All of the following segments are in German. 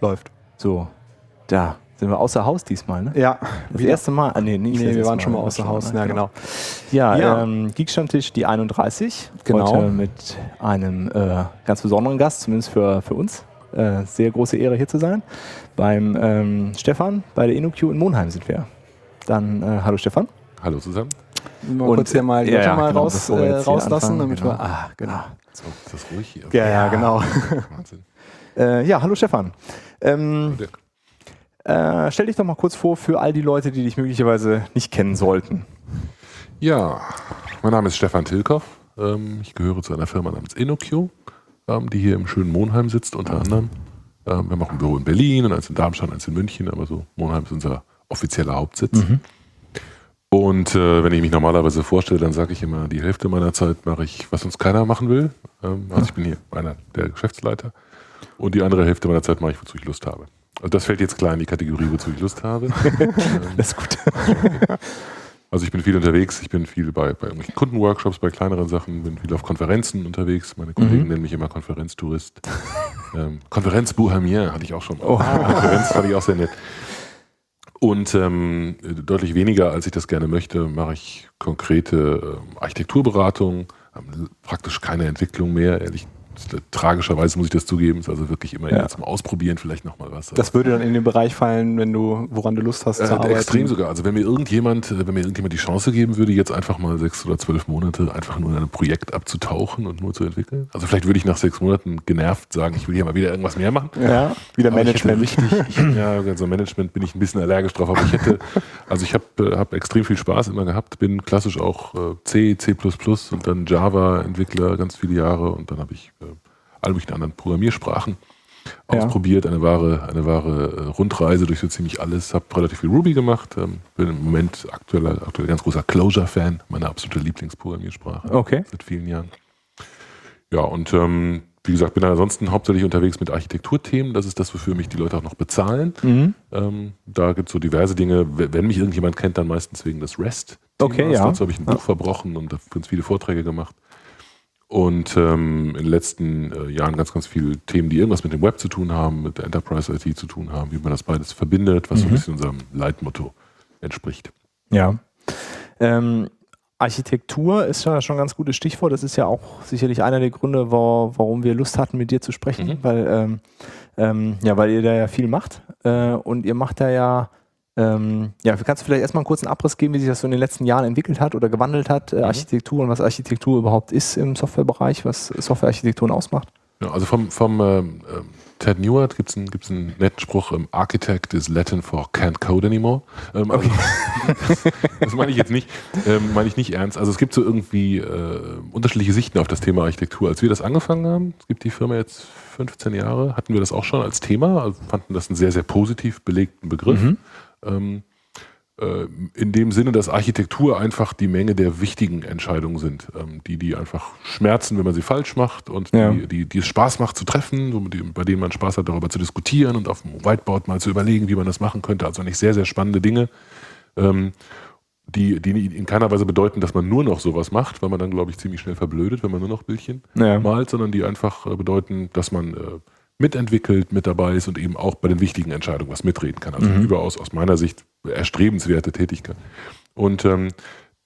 läuft. So, da sind wir außer Haus diesmal, ne? Ja. Das erste Mal. Ah, nee, nicht Nee, das wir waren schon mal außer Haus. Ja, mal, genau. Ja, Ja. Ähm, Geekstammtisch die 31. Genau. Heute mit einem äh, ganz besonderen Gast, zumindest für, für uns. Äh, sehr große Ehre hier zu sein. Beim ähm, Stefan, bei der InnoQ in Monheim sind wir. Dann, äh, hallo Stefan. Hallo zusammen. Mal Und- kurz hier mal die ja, ja, mal genau, raus, äh, hier rauslassen, anfangen, damit genau. wir. Ah, genau. So, ist das ruhig hier? Ja, ja, genau. Wahnsinn. Äh, ja, hallo Stefan. Ähm, äh, stell dich doch mal kurz vor für all die Leute, die dich möglicherweise nicht kennen sollten. Ja, mein Name ist Stefan Tilkoff. Ähm, ich gehöre zu einer Firma namens InnoQ, ähm, die hier im schönen Monheim sitzt, unter anderem. Ähm, wir haben auch ein Büro in Berlin und eins in Darmstadt, eins in München, aber so Monheim ist unser offizieller Hauptsitz. Und äh, wenn ich mich normalerweise vorstelle, dann sage ich immer, die Hälfte meiner Zeit mache ich, was uns keiner machen will. Ähm, also ich bin hier einer der Geschäftsleiter. Und die andere Hälfte meiner Zeit mache ich, wozu ich Lust habe. Also das fällt jetzt klar in die Kategorie, wozu ich Lust habe. ähm, Das ist gut. also ich bin viel unterwegs, ich bin viel bei, bei irgendwelchen Kundenworkshops, bei kleineren Sachen, bin viel auf Konferenzen unterwegs. Meine Kollegen Mhm. nennen mich immer Konferenztourist. ähm, Konferenz Bohemier hatte ich auch schon. Oh. Konferenz fand ich auch sehr nett. Und ähm, deutlich weniger, als ich das gerne möchte, mache ich konkrete ähm, Architekturberatung, ähm, praktisch keine Entwicklung mehr, ehrlich Tragischerweise muss ich das zugeben, ist also wirklich immer Ja. eher zum Ausprobieren vielleicht nochmal was. Das würde dann in den Bereich fallen, wenn du, woran du Lust hast zu Äh, arbeiten. extrem sogar. Also wenn mir irgendjemand, äh, wenn mir irgendjemand die Chance geben würde, jetzt einfach mal sechs oder zwölf Monate einfach nur in einem Projekt abzutauchen und nur zu entwickeln. Also vielleicht würde ich nach sechs Monaten genervt sagen, ich will hier mal wieder irgendwas mehr machen. Ja, wieder Aber ich Management. Richtig, ich, ja, also Management bin ich ein bisschen allergisch drauf, aber ich hätte, also ich habe äh, hab extrem viel Spaß immer gehabt, bin klassisch auch äh, C, C++ und dann Java-Entwickler ganz viele Jahre und dann habe ich äh, alle möglichen anderen Programmiersprachen Ja. ausprobiert, eine wahre, eine wahre äh, Rundreise durch so ziemlich alles, habe relativ viel Ruby gemacht, ähm, bin im Moment aktueller, aktuell ganz großer Clojure-Fan, meine absolute Lieblingsprogrammiersprache Okay. seit vielen Jahren. Ja, und ähm, wie gesagt, bin ansonsten hauptsächlich unterwegs mit Architekturthemen. Das ist das, wofür mich die Leute auch noch bezahlen. Mhm. Ähm, da gibt es so diverse Dinge. Wenn mich irgendjemand kennt, dann meistens wegen des REST. Okay, ja. Dazu habe ich ein Buch verbrochen und ganz viele Vorträge gemacht. Und ähm, in den letzten äh, Jahren ganz, ganz viele Themen, die irgendwas mit dem Web zu tun haben, mit der Enterprise IT zu tun haben, wie man das beides verbindet, was so ein Mhm. bisschen unserem Leitmotto entspricht. Ja. Ähm, Architektur ist ja schon ein ganz gutes Stichwort. Das ist ja auch sicherlich einer der Gründe, wa- warum wir Lust hatten, mit dir zu sprechen, Mhm. weil, ähm, ähm, ja, weil ihr da ja viel macht. Äh, und ihr macht da ja, ähm, ja, kannst du vielleicht erstmal einen kurzen Abriss geben, wie sich das so in den letzten Jahren entwickelt hat oder gewandelt hat, äh, Architektur und was Architektur überhaupt ist im Softwarebereich, was Softwarearchitekturen ausmacht? Ja, also vom, vom ähm, ähm, Ted Newart gibt es einen, gibt's einen netten Spruch, ähm, Architect is Latin for can't code anymore. Ähm, also, das meine ich jetzt nicht, ähm, meine ich nicht ernst. Also es gibt so irgendwie äh, unterschiedliche Sichten auf das Thema Architektur. Als wir das angefangen haben, es gibt die Firma jetzt 15 Jahre, hatten wir das auch schon als Thema, also fanden das einen sehr, sehr positiv belegten Begriff. Ähm, äh, in dem Sinne, dass Architektur einfach die Menge der wichtigen Entscheidungen sind, ähm, die, die einfach schmerzen, wenn man sie falsch macht und Ja. die, die, die es Spaß macht zu treffen, so dem, bei denen man Spaß hat, darüber zu diskutieren und auf dem Whiteboard mal zu überlegen, wie man das machen könnte. Also eigentlich sehr, sehr spannende Dinge, ähm, die, die in keiner Weise bedeuten, dass man nur noch sowas macht, weil man dann, glaube ich, ziemlich schnell verblödet, wenn man nur noch Bildchen Ja. malt, sondern die einfach äh, bedeuten, dass man äh, mitentwickelt, mit dabei ist und eben auch bei den wichtigen Entscheidungen was mitreden kann. Also Mhm. überaus aus meiner Sicht erstrebenswerte Tätigkeit. Und ähm,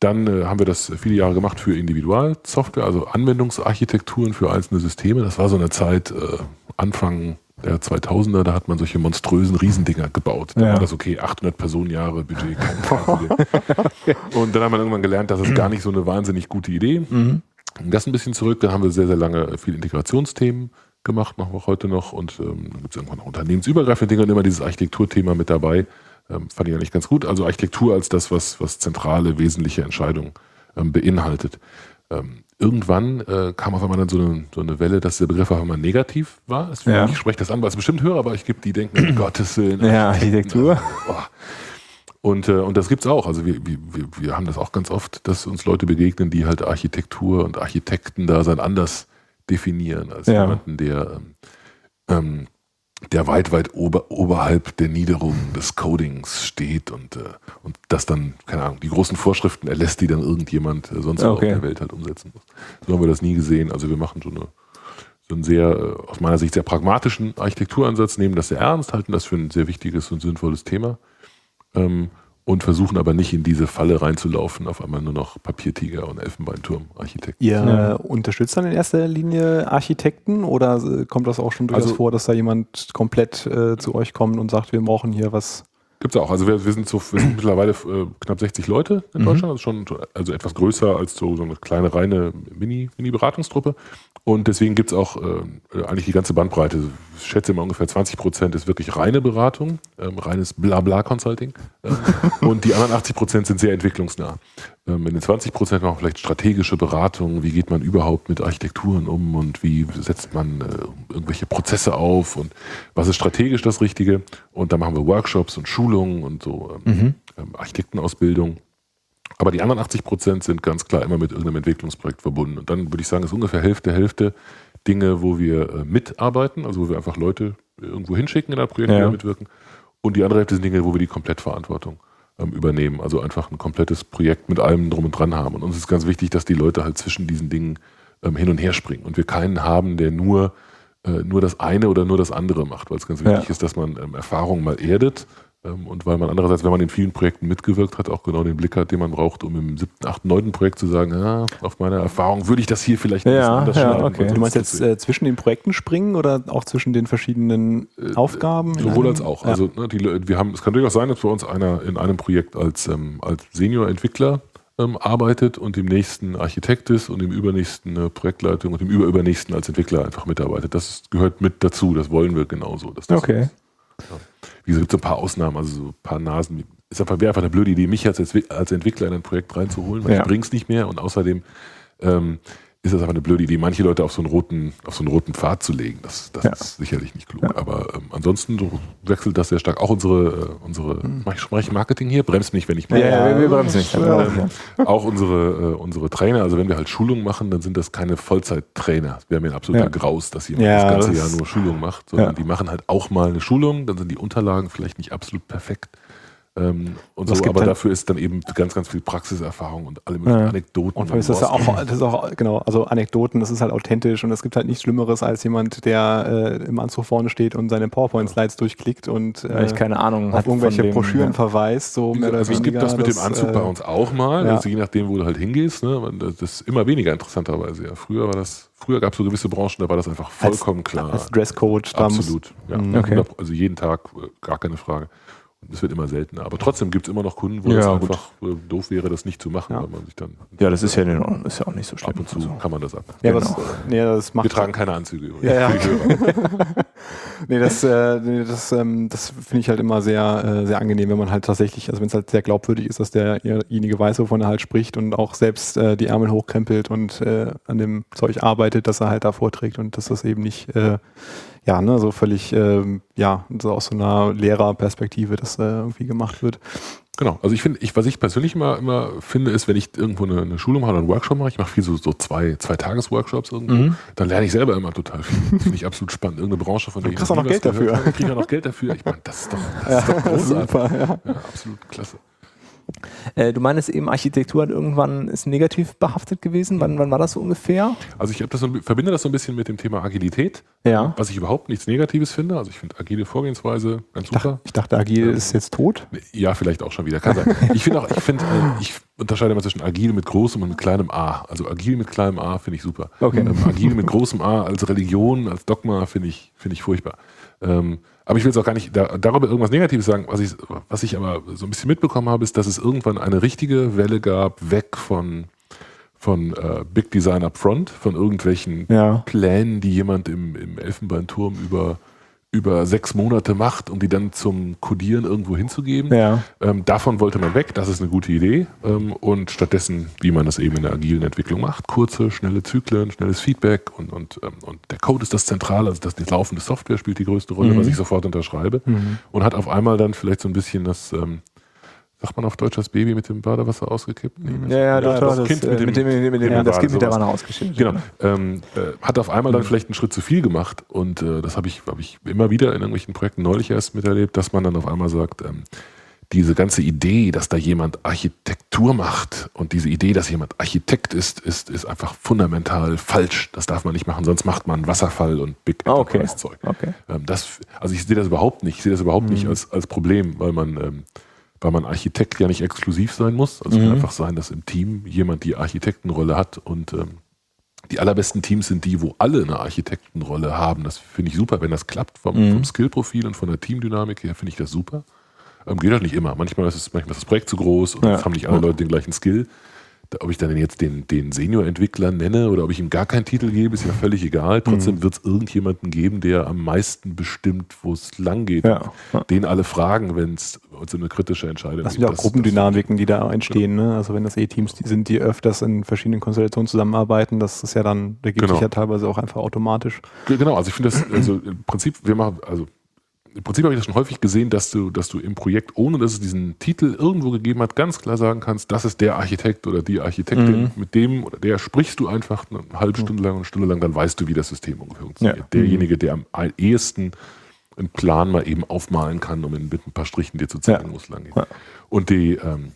dann äh, haben wir das viele Jahre gemacht für Individualsoftware, also Anwendungsarchitekturen für einzelne Systeme. Das war so eine Zeit, äh, Anfang der 2000er, da hat man solche monströsen Riesendinger gebaut. Da Ja. war das okay, 800 Personenjahre Budget, kein. Und dann haben wir irgendwann gelernt, das ist gar nicht so eine wahnsinnig gute Idee. Mhm. Das ein bisschen zurück, dann haben wir sehr, sehr lange viel Integrationsthemen gemacht, machen wir auch heute noch. Und ähm, dann gibt es irgendwann noch unternehmensübergreifende Dinge und immer dieses Architekturthema mit dabei. Ähm, fand ich eigentlich ganz gut. Also Architektur als das, was, was zentrale, wesentliche Entscheidungen ähm, beinhaltet. Ähm, irgendwann äh, kam auf einmal dann so eine, so eine Welle, dass der Begriff auf einmal negativ war. Es- Ja. Ich spreche das an, weil es bestimmt höre, aber ich gibt die denken, um Gottes Willen. Ja, Architektur. Und, äh, und das gibt's auch. Also wir, wir, wir- wir haben das auch ganz oft, dass uns Leute begegnen, die halt Architektur und Architekten da sein anders definieren als Ja. jemanden, der, ähm, ähm, der weit, weit ober, oberhalb der Niederung des Codings steht und, äh, und das dann, keine Ahnung, die großen Vorschriften erlässt, die dann irgendjemand äh, sonst Okay. auf der Welt halt umsetzen muss. So haben wir das nie gesehen. Also wir machen so eine so einen sehr, äh, aus meiner Sicht sehr pragmatischen Architekturansatz, nehmen das sehr ernst, halten das für ein sehr wichtiges und sinnvolles Thema ähm, und versuchen aber nicht in diese Falle reinzulaufen, auf einmal nur noch Papiertiger und Elfenbeinturm-Architekten. Ihr Ja. unterstützt dann in erster Linie Architekten oder äh, kommt das auch schon durchaus Also- vor, dass da jemand komplett äh, zu euch kommt und sagt, wir brauchen hier was? Gibt's auch. Also wir, wir sind so wir sind mittlerweile äh, knapp 60 Leute in Mhm. Deutschland. Ist schon also etwas größer als so, so eine kleine reine Mini- Mini-Beratungstruppe. Und deswegen gibt's auch äh, eigentlich die ganze Bandbreite. Ich schätze mal ungefähr 20 Prozent ist wirklich reine Beratung, ähm, reines Blabla-Consulting. Ähm, und die anderen 80 Prozent sind sehr entwicklungsnah. In den 20 Prozent machen wir vielleicht strategische Beratung. Wie geht man überhaupt mit Architekturen um und wie setzt man äh, irgendwelche Prozesse auf und was ist strategisch das Richtige? Und da machen wir Workshops und Schulungen und so ähm, ähm, Architektenausbildung. Aber die anderen 80 Prozent sind ganz klar immer mit irgendeinem Entwicklungsprojekt verbunden. Und dann würde ich sagen, ist ungefähr Hälfte, Hälfte Dinge, wo wir äh, mitarbeiten, also wo wir einfach Leute irgendwo hinschicken in ein Projekt, die Ja. da mitwirken. Und die andere Hälfte sind Dinge, wo wir die Komplettverantwortung ähm, übernehmen. Also einfach ein komplettes Projekt mit allem drum und dran haben. Und uns ist ganz wichtig, dass die Leute halt zwischen diesen Dingen ähm, hin und her springen. Und wir keinen haben, der nur, äh, nur das eine oder nur das andere macht, weil es ganz wichtig Ja. ist, dass man ähm, Erfahrungen mal erdet. Ähm, und weil man andererseits, wenn man in vielen Projekten mitgewirkt hat, auch genau den Blick hat, den man braucht, um im siebten, achten, neunten Projekt zu sagen, ja, auf meiner Erfahrung würde ich das hier vielleicht ein Ja, bisschen anders ja, schneiden. okay. Du meinst jetzt äh, zwischen den Projekten springen oder auch zwischen den verschiedenen Aufgaben? in Sowohl als auch. Ja. Also ne, die, Le- wir haben, es kann durchaus sein, dass bei uns einer in einem Projekt als, ähm, als Senior-Entwickler ähm, arbeitet und im nächsten Architekt ist und im übernächsten äh, Projektleitung und im überübernächsten als Entwickler einfach mitarbeitet. Das gehört mit dazu. Das wollen wir genauso. dass das Okay. Wie gesagt, es gibt so ein paar Ausnahmen, also so ein paar Nasen. Ist einfach, wäre einfach eine blöde Idee, mich als, als Entwickler in ein Projekt reinzuholen, weil Ja. ich bring's nicht mehr und außerdem ähm, ist das einfach eine blöde Idee, manche Leute auf so einen roten, auf so einen roten Pfad zu legen. Das, das Ja. ist sicherlich nicht klug. Ja. Aber ähm, ansonsten so wechselt das sehr stark. Auch unsere, äh, unsere mach ich Marketing hier, bremst mich, wenn ich Ja, mal. ja, wir, wir bremsen nicht. Ja. Ähm, auch unsere, äh, unsere Trainer, also wenn wir halt Schulungen machen, dann sind das keine Vollzeit-Trainer. Das wäre mir ein absoluter Ja. Graus, dass jemand Ja, das ganze das- Jahr nur Schulung macht, sondern Ja. die machen halt auch mal eine Schulung, dann sind die Unterlagen vielleicht nicht absolut perfekt. Ähm, und Was so, aber dafür ist dann eben ganz, ganz viel Praxiserfahrung und alle möglichen Ja. Anekdoten. Und ist das ja auch, das ist auch, genau, also Anekdoten, das ist halt authentisch und es gibt halt nichts Schlimmeres als jemand, der äh, im Anzug vorne steht und seine PowerPoint-Slides durchklickt und äh, ich keine Ahnung auf hat von irgendwelche dem, Broschüren ja. verweist, so mehr also es gibt das mit dem Anzug äh, bei uns auch mal, ja. also je nachdem, wo du halt hingehst. Ne? Das ist immer weniger interessanterweise. Ja. Früher war das, früher gab es so gewisse Branchen, da war das einfach Als- vollkommen klar. Als Dresscode, Absolut. Ja. Mhm. Okay. 100 Also jeden Tag, äh, gar keine Frage. Es wird immer seltener. Aber trotzdem gibt es immer noch Kunden, wo Ja, es gut. einfach äh, doof wäre, das nicht zu machen, Ja. weil man sich dann Ja, das ist ja, ist ja auch nicht so schlimm. ab und zu kann man das ab. ja, genau. was, nee, das macht Wir tragen keine Anzüge übrigens. Ja, ja. Nee, das, äh, nee, das, ähm, das finde ich halt immer sehr, äh, sehr angenehm, wenn man halt tatsächlich, also wenn es halt sehr glaubwürdig ist, dass derjenige weiß, wovon er halt spricht und auch selbst äh, die Ärmel hochkrempelt und äh, an dem Zeug arbeitet, dass er halt da vorträgt und dass das eben nicht, äh, ja, ne, so völlig, ähm, ja, so aus so einer Lehrerperspektive das äh, irgendwie gemacht wird. Genau. Also ich finde, ich, was ich persönlich immer, immer finde, ist, wenn ich irgendwo eine, eine Schulung mache oder einen Workshop mache, ich mache viel so, so zwei, zwei Tages-Workshops irgendwo, Mhm. dann lerne ich selber immer total viel. Finde ich absolut spannend. Irgendeine Branche, von der Du ich kriegst noch auch noch Geld dafür. habe. Ich kriege auch noch Geld dafür. Ich meine, das ist doch, das ist doch großartig. Super, ja. Ja, absolut klasse. Äh, du meinst eben, Architektur hat irgendwann ist negativ behaftet gewesen. Wann, wann war das so ungefähr? Also ich das so, verbinde das so ein bisschen mit dem Thema Agilität, Ja. was ich überhaupt nichts Negatives finde. Also ich finde agile Vorgehensweise ganz Ich dachte, super. ich dachte, Agil ist jetzt tot. Ja, vielleicht auch schon wieder. Kann sein. Ich finde auch, ich finde, äh, ich unterscheide immer zwischen agil mit großem und mit kleinem A. Also agil mit kleinem A finde ich super. Okay. Ähm, agil mit großem A als Religion, als Dogma finde ich, finde ich furchtbar. Ähm, aber ich will jetzt auch gar nicht da, darüber irgendwas Negatives sagen. Was ich, was ich aber so ein bisschen mitbekommen habe, ist, dass es irgendwann eine richtige Welle gab, weg von, von äh, Big Design Upfront, von irgendwelchen Ja. Plänen, die jemand im, im Elfenbeinturm über, über sechs Monate macht, um die dann zum Codieren irgendwo hinzugeben. Ja. Ähm, davon wollte man weg, das ist eine gute Idee. Ähm, und stattdessen, wie man das eben in der agilen Entwicklung macht, kurze, schnelle Zyklen, schnelles Feedback und, und, ähm, und der Code ist das Zentrale, also das, die laufende Software spielt die größte Rolle, Mhm. was ich sofort unterschreibe. Und hat auf einmal dann vielleicht so ein bisschen das, ähm, sagt man auf Deutsch, das Baby mit dem Badewasser ausgekippt? Nee, Ja, ja, doch, das, das, Kind äh, mit dem, mit dem, mit dem, ja, das Kind mit der. Wanne ausgeschüttet. Genau. Ähm, äh, hat auf einmal dann vielleicht einen Schritt zu viel gemacht und äh, das habe ich, hab ich immer wieder in irgendwelchen Projekten neulich erst miterlebt, dass man dann auf einmal sagt, ähm, diese ganze Idee, dass da jemand Architektur macht und diese Idee, dass jemand Architekt ist, ist, ist einfach fundamental falsch. Das darf man nicht machen, sonst macht man Wasserfall und Big Ah, okay. Zeug. Okay. Ähm, das, also ich sehe das überhaupt nicht. Ich sehe das überhaupt Mhm. nicht als, als Problem, weil man, ähm, weil man Architekt ja nicht exklusiv sein muss. Also es Mhm. kann einfach sein, dass im Team jemand die Architektenrolle hat und ähm, die allerbesten Teams sind die, wo alle eine Architektenrolle haben. Das finde ich super, wenn das klappt vom, Mhm. vom Skillprofil und von der Teamdynamik her, finde ich das super. Ähm, geht auch nicht immer. Manchmal ist, es, manchmal ist das Projekt zu groß und Ja. haben nicht alle Leute den gleichen Skill. Ob ich dann jetzt den, den Senior-Entwickler nenne oder ob ich ihm gar keinen Titel gebe, ist ja völlig egal. Mhm. Trotzdem wird es irgendjemanden geben, der am meisten bestimmt, wo es lang geht. Ja. Den alle fragen, wenn es um eine kritische Entscheidung Das sind ja auch Gruppendynamiken, die da entstehen. Ne? Also wenn das Teams die sind, die öfters in verschiedenen Konstellationen zusammenarbeiten, das ist ja dann, da gibt Genau. sich ja teilweise auch einfach automatisch. Ge- Genau, also ich finde das, also im Prinzip, wir machen, also im Prinzip habe ich das schon häufig gesehen, dass du, dass du im Projekt, ohne dass es diesen Titel irgendwo gegeben hat, ganz klar sagen kannst, das ist der Architekt oder die Architektin, Mhm. mit dem oder der sprichst du einfach eine halbe Stunde lang, eine Stunde lang, dann weißt du, wie das System ungefähr funktioniert. Ja. Derjenige, der am ehesten einen Plan mal eben aufmalen kann, um mit ein paar Strichen dir zu zeigen, Ja. wo es lang geht. Ja. Und die, ähm,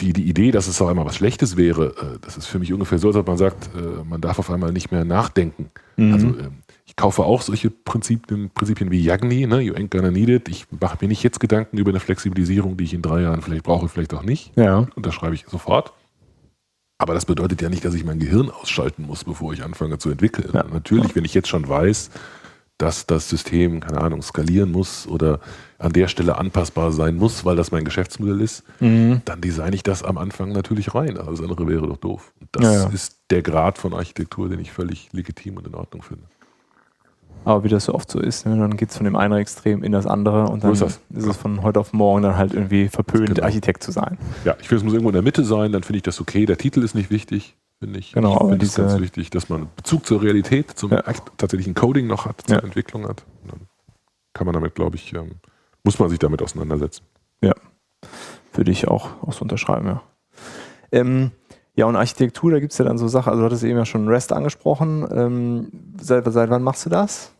die, die Idee, dass es auf einmal was Schlechtes wäre, äh, das ist für mich ungefähr so, als ob man sagt, äh, man darf auf einmal nicht mehr nachdenken. Mhm. Also ähm, ich kaufe auch solche Prinzipien, Prinzipien wie Yagni, ne? you ain't gonna need it. Ich mache mir nicht jetzt Gedanken über eine Flexibilisierung, die ich in drei Jahren vielleicht brauche, vielleicht auch nicht. Ja. Unterschreibe ich sofort. Aber das bedeutet ja nicht, dass ich mein Gehirn ausschalten muss, bevor ich anfange zu entwickeln. Ja. Natürlich, wenn ich jetzt schon weiß, dass das System, keine Ahnung, skalieren muss oder an der Stelle anpassbar sein muss, weil das mein Geschäftsmodell ist, Mhm. dann designe ich das am Anfang natürlich rein. Alles andere wäre doch doof. Und das Ja, ja. ist der Grad von Architektur, den ich völlig legitim und in Ordnung finde. Aber wie das so oft so ist, ne, dann geht es von dem einen Extrem in das andere und dann ist ist, es von heute auf morgen dann halt irgendwie verpönt, Genau. Architekt zu sein. Ja, ich finde, es muss irgendwo in der Mitte sein, dann finde ich das okay. Der Titel ist nicht wichtig, finde ich. Genau, ich aber diese- ganz wichtig, dass man Bezug zur Realität, zum Ja. tatsächlichen Coding noch hat, zur Ja. Entwicklung hat. Und dann kann man damit, glaube ich, ähm, muss man sich damit auseinandersetzen. Würde ich auch, auch so unterschreiben, ja. Ähm, ja, und Architektur, da gibt es ja dann so Sachen, also du hattest eben ja schon REST angesprochen. Ähm, seit, seit wann machst du das?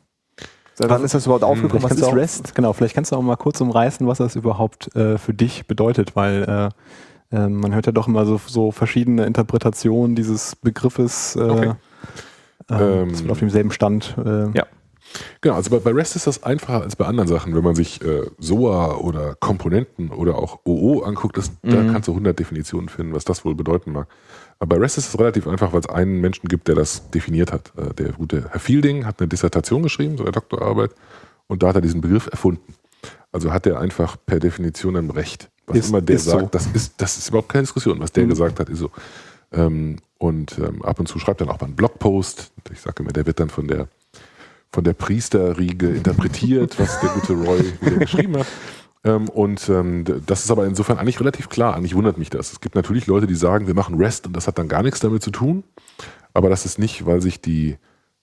Wann ist das überhaupt aufgekommen? Was ist auch- REST? Genau, vielleicht kannst du auch mal kurz umreißen, was das überhaupt äh, für dich bedeutet, weil äh, äh, man hört ja doch immer so, so verschiedene Interpretationen dieses Begriffes. Äh, Okay. ähm, Ähm, auf demselben Stand. Äh, Ja. Genau, also bei, bei REST ist das einfacher als bei anderen Sachen. Wenn man sich äh, SOA oder Komponenten oder auch OO anguckt, das, da Mhm. kannst du 100 Definitionen finden, was das wohl bedeuten mag. Aber bei REST ist es relativ einfach, weil es einen Menschen gibt, der das definiert hat. Äh, der gute Herr Fielding hat eine Dissertation geschrieben, so eine Doktorarbeit, und da hat er diesen Begriff erfunden. Also hat er einfach per Definition ein Recht. Was Ist- immer der ist so. sagt, das, ist, das ist überhaupt keine Diskussion. Was der Mhm. gesagt hat, ist so. Ähm, und ähm, ab und zu schreibt er dann auch mal einen Blogpost. Ich sage immer, der wird dann von der von der Priesterriege interpretiert, was der gute Roy wieder geschrieben hat. Ähm, und ähm, das ist aber insofern eigentlich relativ klar. Eigentlich wundert mich das. Es gibt natürlich Leute, die sagen, wir machen REST und das hat dann gar nichts damit zu tun. Aber das ist nicht, weil sich die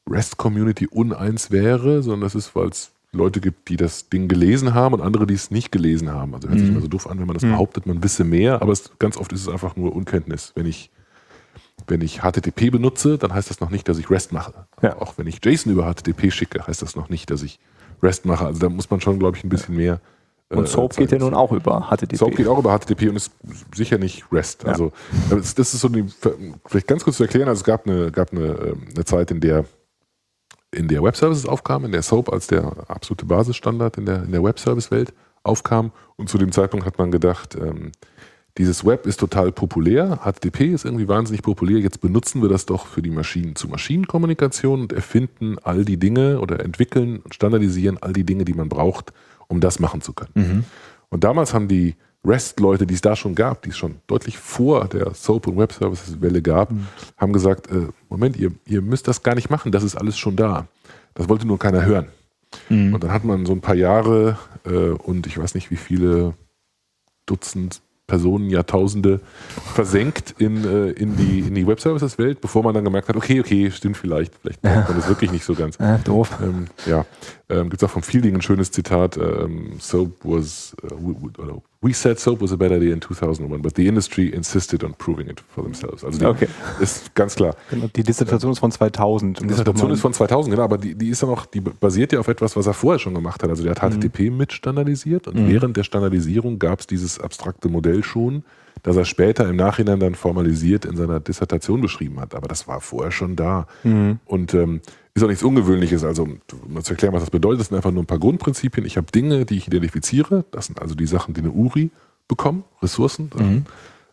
REST-Community uneins wäre, sondern das ist, weil es Leute gibt, die das Ding gelesen haben und andere, die es nicht gelesen haben. Also hört sich Mhm. immer so doof an, wenn man das Mhm. behauptet, man wisse mehr, aber es, ganz oft ist es einfach nur Unkenntnis. Wenn ich wenn ich HTTP benutze, dann heißt das noch nicht, dass ich REST mache. Ja. Auch wenn ich JSON über HTTP schicke, heißt das noch nicht, dass ich REST mache. Also da muss man schon, glaube ich, ein bisschen mehr. Und äh, Soap geht ja nun auch über HTTP. Soap geht auch über HTTP und ist sicher nicht REST. Ja. Also das, das ist so die, vielleicht ganz kurz zu erklären. Also es gab eine, gab eine, ähm, eine Zeit, in der in der Web Services aufkam, in der Soap als der absolute Basisstandard in der, in der Web Service Welt aufkam. Und zu dem Zeitpunkt hat man gedacht, ähm, dieses Web ist total populär, HTTP ist irgendwie wahnsinnig populär, jetzt benutzen wir das doch für die Maschinen-zu-Maschinen-Kommunikation und erfinden all die Dinge oder entwickeln und standardisieren all die Dinge, die man braucht, um das machen zu können. Mhm. Und damals haben die REST-Leute, die es da schon gab, die es schon deutlich vor der Soap- und Web-Services-Welle gab, haben gesagt, äh, Moment, ihr, ihr müsst das gar nicht machen, das ist alles schon da. Das wollte nur keiner hören. Mhm. Und dann hat man so ein paar Jahre äh, und ich weiß nicht wie viele Dutzend Personen, Jahrtausende versenkt in, äh, in die, in die Web-Services-Welt, bevor man dann gemerkt hat, okay, okay, stimmt vielleicht, vielleicht braucht man das wirklich nicht so ganz. Äh, doof. Ähm, ja, Ähm, Gibt es auch vom Fielding ein schönes Zitat, ähm, Soap was, uh, we, we- we said soap was a better idea in 2001, but the industry insisted on proving it for themselves. Also die Okay. ist ganz klar. Genau, Die Dissertation ist von 2000. Die Dissertation ist von 2000, genau, aber die, die ist ja noch, die basiert ja auf etwas, was er vorher schon gemacht hat. Also der hat HTTP mit standardisiert und während der Standardisierung gab es dieses abstrakte Modell schon, das er später im Nachhinein dann formalisiert in seiner Dissertation beschrieben hat. Aber das war vorher schon da. Und ähm, ist auch nichts Ungewöhnliches. Also, um mal zu erklären, was das bedeutet, das sind einfach nur ein paar Grundprinzipien. Ich habe Dinge, die ich identifiziere. Das sind also die Sachen, die eine URI bekommen, Ressourcen.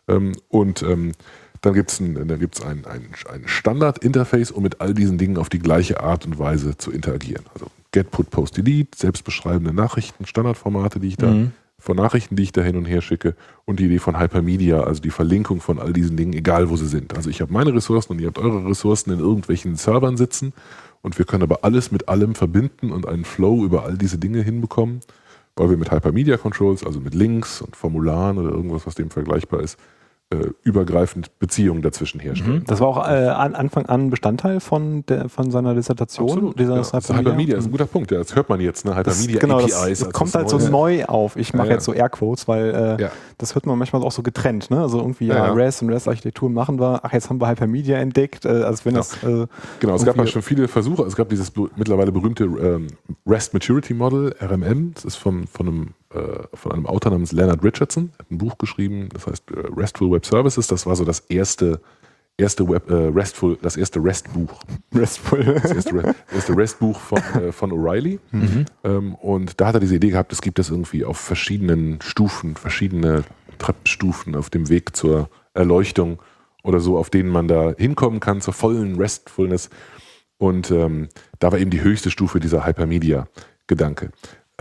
Ähm, und ähm, dann gibt es ein, dann gibt's ein, ein, ein Standard-Interface, um mit all diesen Dingen auf die gleiche Art und Weise zu interagieren. Also Get, Put, Post, Delete, selbstbeschreibende Nachrichten, Standardformate, die ich da, von Nachrichten, die ich da hin und her schicke und die Idee von Hypermedia, also die Verlinkung von all diesen Dingen, egal wo sie sind. Also ich habe meine Ressourcen und ihr habt eure Ressourcen in irgendwelchen Servern sitzen und wir können aber alles mit allem verbinden und einen Flow über all diese Dinge hinbekommen, weil wir mit Hypermedia Controls, also mit Links und Formularen oder irgendwas, was dem vergleichbar ist, äh, übergreifend Beziehungen dazwischen herstellen. Das war auch äh, an Anfang an Bestandteil von, der, von seiner Dissertation. Dieser ja. Das Hypermedia ist ein guter Punkt. Ja, das hört man jetzt, ne? Das, Hypermedia genau, das, APIs. das als kommt das halt so Neue. neu auf. Ich mache Ja, ja. jetzt so Airquotes, weil äh, Ja. das hört man manchmal auch so getrennt. Ne? Also irgendwie, ja, Ja, ja. REST und REST-Architektur machen wir. Ach, jetzt haben wir Hypermedia entdeckt. Äh, als wenn das. Äh, Genau, es gab ja irgendwie- schon viele Versuche. Es gab dieses mittlerweile berühmte ähm, REST Maturity Model, RMM. Das ist von, von, einem, von einem Autor namens Leonard Richardson. Hat ein Buch geschrieben, das heißt äh, RESTful Web Services. Das war so das erste, erste Web, äh, RESTful, das erste REST-Buch. RESTful. Das erste, erste REST-Buch von, äh, von O'Reilly. Ähm, und da hat er diese Idee gehabt, es gibt das irgendwie auf verschiedenen Stufen, verschiedene Treppenstufen auf dem Weg zur Erleuchtung oder so, auf denen man da hinkommen kann, zur vollen Restfulness. Und ähm, da war eben die höchste Stufe dieser Hypermedia-Gedanke.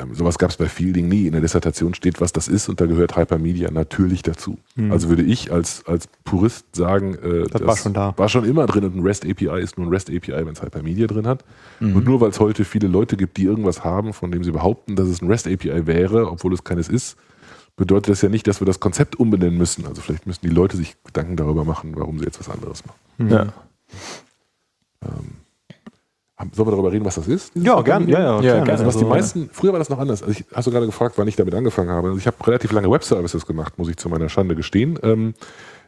Ähm, sowas gab es bei Fielding nie. In der Dissertation steht, was das ist, und da gehört Hypermedia natürlich dazu. Also würde ich als, als Purist sagen, äh, Das war schon da. War schon immer drin und ein REST API ist nur ein REST API, wenn es Hypermedia drin hat. Und nur weil es heute viele Leute gibt, die irgendwas haben, von dem sie behaupten, dass es ein REST API wäre, obwohl es keines ist, bedeutet das ja nicht, dass wir das Konzept umbenennen müssen. Also vielleicht müssen die Leute sich Gedanken darüber machen, warum sie jetzt was anderes machen. Ja. Haben- Sollen wir darüber reden, was das ist? Ja, gern. Hypermedia? Ja, ja, Ja, gerne. Also was die Also, meisten, früher war das noch anders. Also ich, hast du gerade gefragt, wann ich damit angefangen habe. Also ich habe relativ lange Web-Services gemacht, muss ich zu meiner Schande gestehen. Ähm,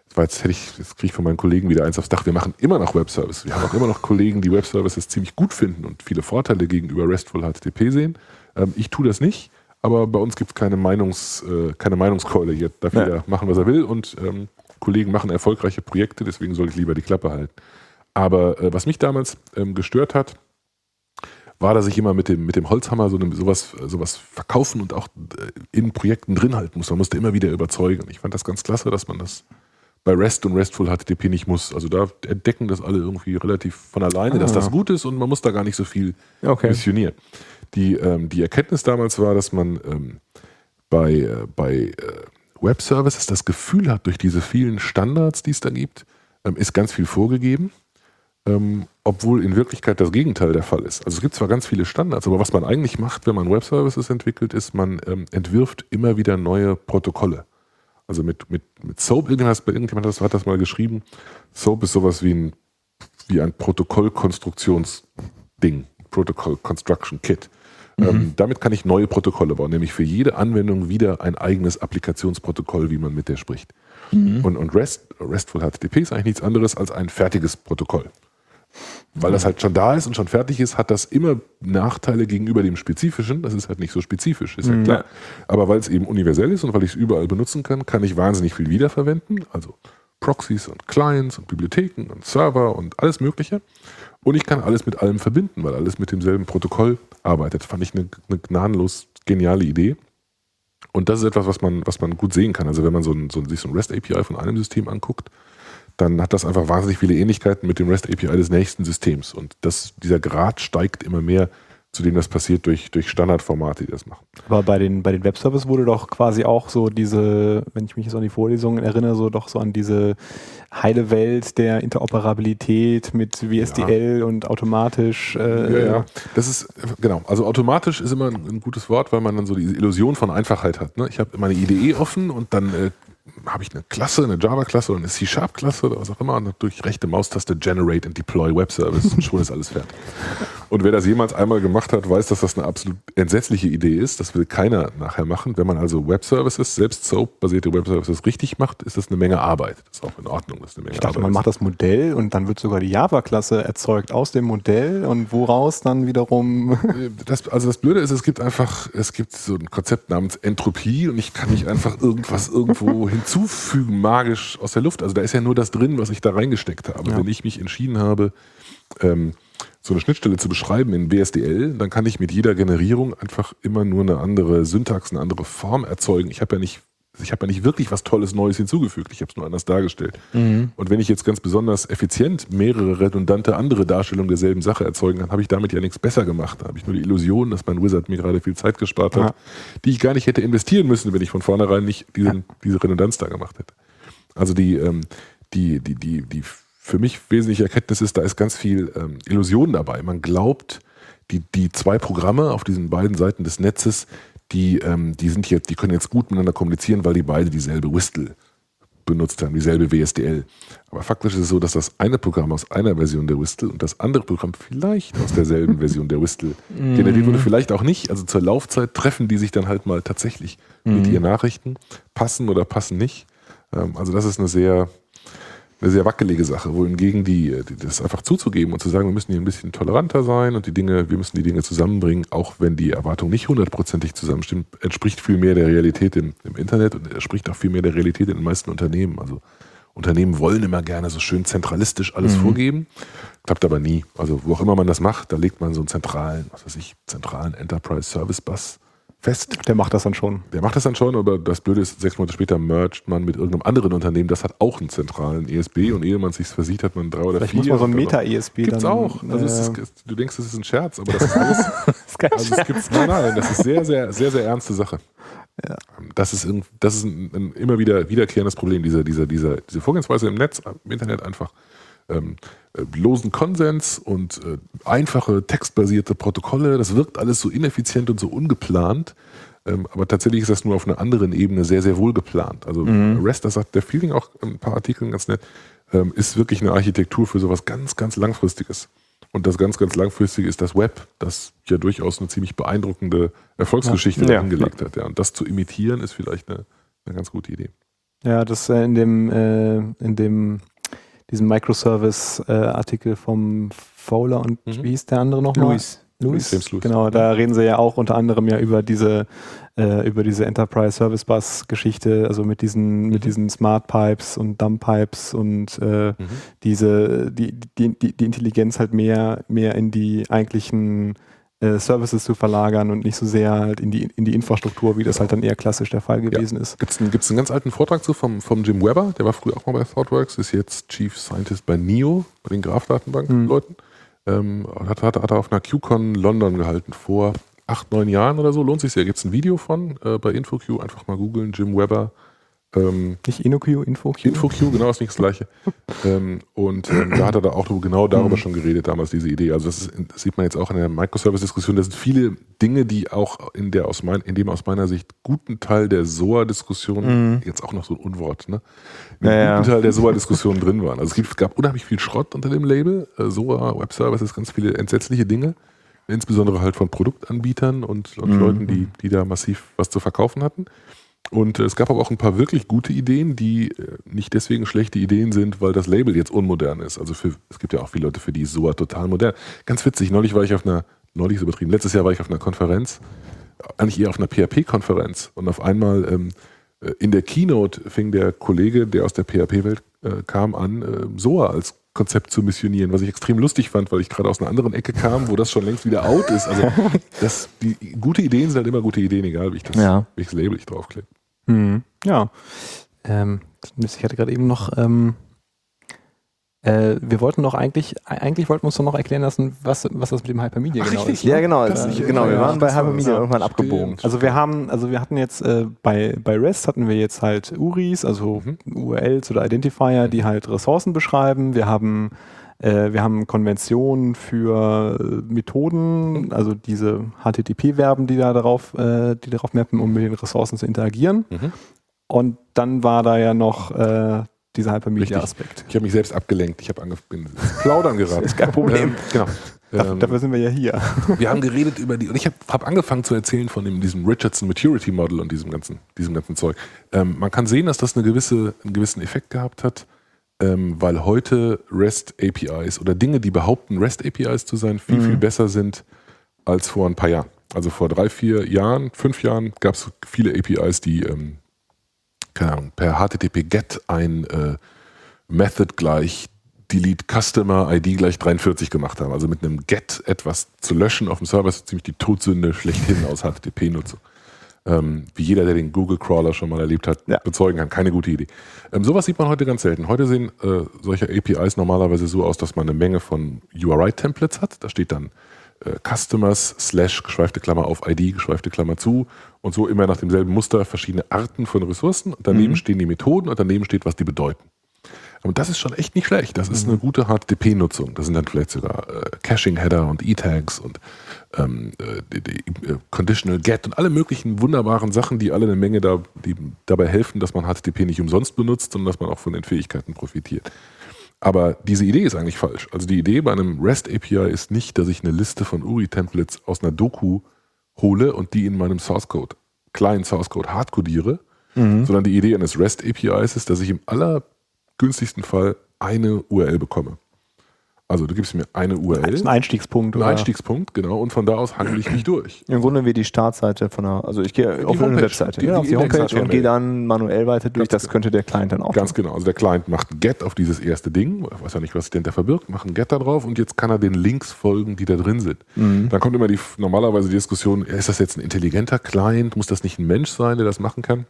das war jetzt hätte ich, jetzt kriege ich von meinen Kollegen wieder eins aufs Dach. Wir machen immer noch Web-Services. Wir haben auch immer noch Kollegen, die Web-Services ziemlich gut finden und viele Vorteile gegenüber RESTful HTTP sehen. Ähm, ich tue das nicht, aber bei uns gibt es keine, Meinungs, äh, keine Meinungskeule hier. Darf Ja. jeder machen, was er will und ähm, Kollegen machen erfolgreiche Projekte, deswegen soll ich lieber die Klappe halten. Aber äh, was mich damals ähm, gestört hat, war, dass ich immer mit dem, mit dem Holzhammer so eine, sowas, sowas verkaufen und auch äh, in Projekten drin halten muss. Man musste immer wieder überzeugen. Ich fand das ganz klasse, dass man das bei REST und RESTful HTTP nicht muss. Also da entdecken das alle irgendwie relativ von alleine, dass das gut ist und man muss da gar nicht so viel Okay. missionieren. Die, ähm, die Erkenntnis damals war, dass man ähm, bei, äh, bei äh, Web-Services das Gefühl hat, durch diese vielen Standards, die es da gibt, ähm, ist ganz viel vorgegeben, ähm, obwohl in Wirklichkeit das Gegenteil der Fall ist. Also es gibt zwar ganz viele Standards, aber was man eigentlich macht, wenn man Web-Services entwickelt, ist, man ähm, entwirft immer wieder neue Protokolle. Also mit, mit, mit SOAP, irgendjemand, das- hat das mal geschrieben, SOAP ist sowas wie ein, wie ein Protokollkonstruktionsding, Protocol Construction Kit. Ähm, damit kann ich neue Protokolle bauen, nämlich für jede Anwendung wieder ein eigenes Applikationsprotokoll, wie man mit der spricht. Und, und REST, RESTful HTTP ist eigentlich nichts anderes als ein fertiges Protokoll. Weil das halt schon da ist und schon fertig ist, hat das immer Nachteile gegenüber dem Spezifischen. Das ist halt nicht so spezifisch, ist ja klar. Aber weil es eben universell ist und weil ich es überall benutzen kann, kann ich wahnsinnig viel wiederverwenden. Also Proxys und Clients und Bibliotheken und Server und alles Mögliche. Und ich kann alles mit allem verbinden, weil alles mit demselben Protokoll arbeitet. Fand ich eine, eine gnadenlos geniale Idee. Und das ist etwas, was man, was man gut sehen kann. Also wenn man so ein, so sich so ein REST-API von einem System anguckt, dann hat das einfach wahnsinnig viele Ähnlichkeiten mit dem REST-API des nächsten Systems. Und das, dieser Grad steigt immer mehr, zu dem das passiert durch, durch Standardformate, die das machen. Aber bei den, bei den Webservice wurde doch quasi auch so diese, wenn ich mich jetzt an die Vorlesungen erinnere, so doch so an diese heile Welt der Interoperabilität mit VSDL und automatisch. Äh, Ja, ja. Das ist, genau. Also automatisch ist immer ein, ein gutes Wort, weil man dann so diese Illusion von Einfachheit hat. Ne? Ich habe meine IDE offen und dann äh, habe ich eine Klasse, eine Java-Klasse oder eine C-Sharp-Klasse oder was auch immer und durch rechte Maustaste Generate and Deploy Web Service und schon ist alles fertig. Und wer das jemals einmal gemacht hat, weiß, dass das eine absolut entsetzliche Idee ist. Das will keiner nachher machen. Wenn man also Web Services, selbst SOAP-basierte Web Services richtig macht, ist das eine Menge Arbeit. Das ist auch in Ordnung. Das ist eine Menge Ich dachte, Arbeit. man macht das Modell und dann wird sogar die Java-Klasse erzeugt aus dem Modell und woraus dann wiederum. das, also das Blöde ist, es gibt einfach, es gibt so ein Konzept namens Entropie und ich kann nicht einfach irgendwas irgendwo hinzufügen, magisch aus der Luft. Also da ist ja nur das drin, was ich da reingesteckt habe. Ja. Wenn ich mich entschieden habe, ähm, so eine Schnittstelle zu beschreiben in WSDL, dann kann ich mit jeder Generierung einfach immer nur eine andere Syntax, eine andere Form erzeugen. Ich habe ja nicht ich habe ja nicht wirklich was Tolles Neues hinzugefügt, ich habe es nur anders dargestellt. Und wenn ich jetzt ganz besonders effizient mehrere redundante andere Darstellungen derselben Sache erzeugen kann, habe ich damit ja nichts besser gemacht. Da habe ich nur die Illusion, dass mein Wizard mir gerade viel Zeit gespart hat, Ja. die ich gar nicht hätte investieren müssen, wenn ich von vornherein nicht diesen, diese Redundanz da gemacht hätte. Also die, ähm, die, die, die, die für mich wesentliche Erkenntnis ist, da ist ganz viel ähm, Illusion dabei. Man glaubt, die, die zwei Programme auf diesen beiden Seiten des Netzes, die, ähm, die sind jetzt, die können jetzt gut miteinander kommunizieren, weil die beide dieselbe Whistle benutzt haben, dieselbe WSDL. Aber faktisch ist es so, dass das eine Programm aus einer Version der Whistle und das andere Programm vielleicht aus derselben Version der Whistle generiert wurde, vielleicht auch nicht. Also zur Laufzeit treffen die sich dann halt mal tatsächlich mit ihren Nachrichten, passen oder passen nicht. Ähm, also das ist eine sehr, eine sehr wackelige Sache, wohingegen die, die das einfach zuzugeben und zu sagen, wir müssen hier ein bisschen toleranter sein und die Dinge, wir müssen die Dinge zusammenbringen, auch wenn die Erwartung nicht hundertprozentig zusammenstimmt, entspricht viel mehr der Realität im, im Internet und entspricht auch viel mehr der Realität in den meisten Unternehmen. Also Unternehmen wollen immer gerne so schön zentralistisch alles vorgeben, klappt aber nie. Also wo auch immer man das macht, da legt man so einen zentralen, was weiß ich, zentralen Enterprise Service Bus fest. Der macht das dann schon. Der macht das dann schon, aber das Blöde ist, sechs Monate später mergt man mit irgendeinem anderen Unternehmen, das hat auch einen zentralen ESB und ehe man sich versieht, hat man drei oder Vielleicht vier. muss man so ein und dann Meta-ESB Gibt's auch. Also äh, ist, du denkst, das ist ein Scherz, aber das ist alles. das ist kein Also es gibt, nein, nein, das ist sehr, sehr, sehr, sehr ernste Sache. Das ist, irgend- das ist ein, ein immer wieder wiederkehrendes Problem, diese, diese, diese, diese Vorgehensweise im Netz, im Internet einfach. Ähm, äh, losen Konsens und äh, einfache textbasierte Protokolle, das wirkt alles so ineffizient und so ungeplant. Ähm, aber tatsächlich ist das nur auf einer anderen Ebene sehr, sehr wohl geplant. Also REST, das sagt der Feeling auch in ein paar Artikeln ganz nett, ähm, ist wirklich eine Architektur für sowas ganz, ganz Langfristiges. Und das ganz, ganz Langfristige ist das Web, das ja durchaus eine ziemlich beeindruckende Erfolgsgeschichte Ja. hingelegt hat. Ja. Und das zu imitieren, ist vielleicht eine, eine ganz gute Idee. Ja, das äh, in dem, äh, in dem, diesem Microservice-Artikel vom Fowler und Mhm. wie hieß der andere nochmal? Louis. Louis. James Lewis. Genau, da reden sie ja auch unter anderem ja über diese, äh, über diese Enterprise Service Bus Geschichte, also mit diesen, mit Mhm. diesen Smart Pipes und Dumb Pipes und äh, diese, die, die, die, die Intelligenz halt mehr, mehr in die eigentlichen äh, Services zu verlagern und nicht so sehr halt in die, in die Infrastruktur, wie das halt dann eher klassisch der Fall gewesen ist. Gibt es einen, gibt's einen ganz alten Vortrag zu vom, vom Jim Weber, der war früher auch mal bei ThoughtWorks, ist jetzt Chief Scientist bei NIO, bei den Graph-Datenbank-Leuten. Ähm, hat, hat, hat er auf einer QCon London gehalten vor acht, neun Jahren oder so. Lohnt sich sehr. Gibt es ein Video von äh, bei InfoQ, einfach mal googeln, Jim Weber. Ähm, Nicht InnoQ, InfoQ. InfoQ, genau, ist nicht das Gleiche. ähm, und ähm, da hat er da auch genau darüber schon geredet, damals diese Idee. Also das, ist, das sieht man jetzt auch in der Microservice-Diskussion. Das sind viele Dinge, die auch in der aus mein, in dem aus meiner Sicht guten Teil der SOA-Diskussion, jetzt auch noch so ein Unwort, ne? In dem Ja, ja. guten Teil der SOA-Diskussion drin waren. Also es, gibt, es gab unheimlich viel Schrott unter dem Label. Äh, SOA, Web Services, ganz viele entsetzliche Dinge. Insbesondere halt von Produktanbietern und, und Leuten, die, die da massiv was zu verkaufen hatten. Und äh, es gab aber auch ein paar wirklich gute Ideen, die äh, nicht deswegen schlechte Ideen sind, weil das Label jetzt unmodern ist. Also für, es gibt ja auch viele Leute, für die ist SOA total modern. Ganz witzig, neulich war ich auf einer, neulich ist übertrieben, letztes Jahr war ich auf einer Konferenz, eigentlich eher auf einer PHP-Konferenz und auf einmal ähm, äh, in der Keynote fing der Kollege, der aus der PHP-Welt äh, kam, an, äh, SOA als Konzept zu missionieren, was ich extrem lustig fand, weil ich gerade aus einer anderen Ecke kam, wo das schon längst wieder out ist. Also das, die gute Ideen sind halt immer gute Ideen, egal wie ich das, Ja. welches Label ich draufklebe. Mhm. Ja. Ähm, ich hatte gerade eben noch, ähm, äh, wir wollten doch eigentlich, eigentlich wollten wir uns doch noch erklären lassen, was, was das mit dem Hypermedia Ach, genau richtig, ist. ne? Ja, genau. Das äh, nicht- genau. Wir waren bei das war- Hypermedia ja, irgendwann abgebogen. Also wir haben, also wir hatten jetzt äh, bei, bei REST hatten wir jetzt halt URIs, also Mhm. URLs oder Identifier, die halt Ressourcen beschreiben. Wir haben äh, wir haben Konventionen für äh, Methoden, also diese HTTP-Verben, die da darauf, äh, die darauf mappen, um mit den Ressourcen zu interagieren. Mhm. Und dann war da ja noch äh, dieser Hypermedia-Aspekt. Ich habe mich selbst abgelenkt. Ich habe angefangen, Plaudern geraten. Ist kein Problem. Ähm, genau. Dafür, Ähm, dafür sind wir ja hier. wir haben geredet über die, und ich habe hab angefangen zu erzählen von dem, diesem Richardson Maturity Model und diesem ganzen, diesem ganzen Zeug. Ähm, man kann sehen, dass das eine gewisse, einen gewissen Effekt gehabt hat, ähm, weil heute REST APIs oder Dinge, die behaupten, REST APIs zu sein, viel, viel besser sind als vor ein paar Jahren. Also vor drei, vier Jahren, fünf Jahren gab es viele APIs, die ähm, keine Ahnung, per HTTP GET ein äh, Method gleich delete Customer ID gleich 43 gemacht haben. Also mit einem GET etwas zu löschen auf dem Server ist ziemlich die Todsünde schlechthin aus HTTP-Nutzung. Ähm, wie jeder, der den Google Crawler schon mal erlebt hat, Ja. bezeugen kann. Keine gute Idee. Ähm, sowas sieht man heute ganz selten. Heute sehen äh, solche APIs normalerweise so aus, dass man eine Menge von URI-Templates hat. Da steht dann äh, Customers slash geschweifte Klammer auf ID, geschweifte Klammer zu und so immer nach demselben Muster verschiedene Arten von Ressourcen. Und daneben stehen die Methoden und daneben steht, was die bedeuten. Und das ist schon echt nicht schlecht. Das ist eine gute HTTP-Nutzung. Das sind dann vielleicht sogar äh, Caching-Header und E-Tags und ähm, äh, die, die, äh, Conditional Get und alle möglichen wunderbaren Sachen, die alle eine Menge da, die dabei helfen, dass man HTTP nicht umsonst benutzt, sondern dass man auch von den Fähigkeiten profitiert. Aber diese Idee ist eigentlich falsch. Also die Idee bei einem REST API ist nicht, dass ich eine Liste von URI-Templates aus einer Doku hole und die in meinem Source Code, kleinen Source Code hardcodiere, sondern die Idee eines REST APIs ist, dass ich im allergünstigsten Fall eine URL bekomme. Also du gibst mir eine URL, Das ist ein Einstiegspunkt. einen oder? Einstiegspunkt, genau, und von da aus handle ich mich durch. Im Grunde wie die Startseite von einer, also ich gehe auf eine Homepage, Webseite, die- ja, die auf die Homepage Index-HTML. und gehe dann manuell weiter durch. Ganz Das könnte der Client dann auch Ganz genau. Also der Client macht ein Get auf dieses erste Ding, ich weiß ja nicht, was sich denn da verbirgt, macht ein Get da drauf und jetzt kann er den Links folgen, die da drin sind. Dann kommt immer die normalerweise die Diskussion, ist das jetzt ein intelligenter Client? Muss das nicht ein Mensch sein, der das machen kann?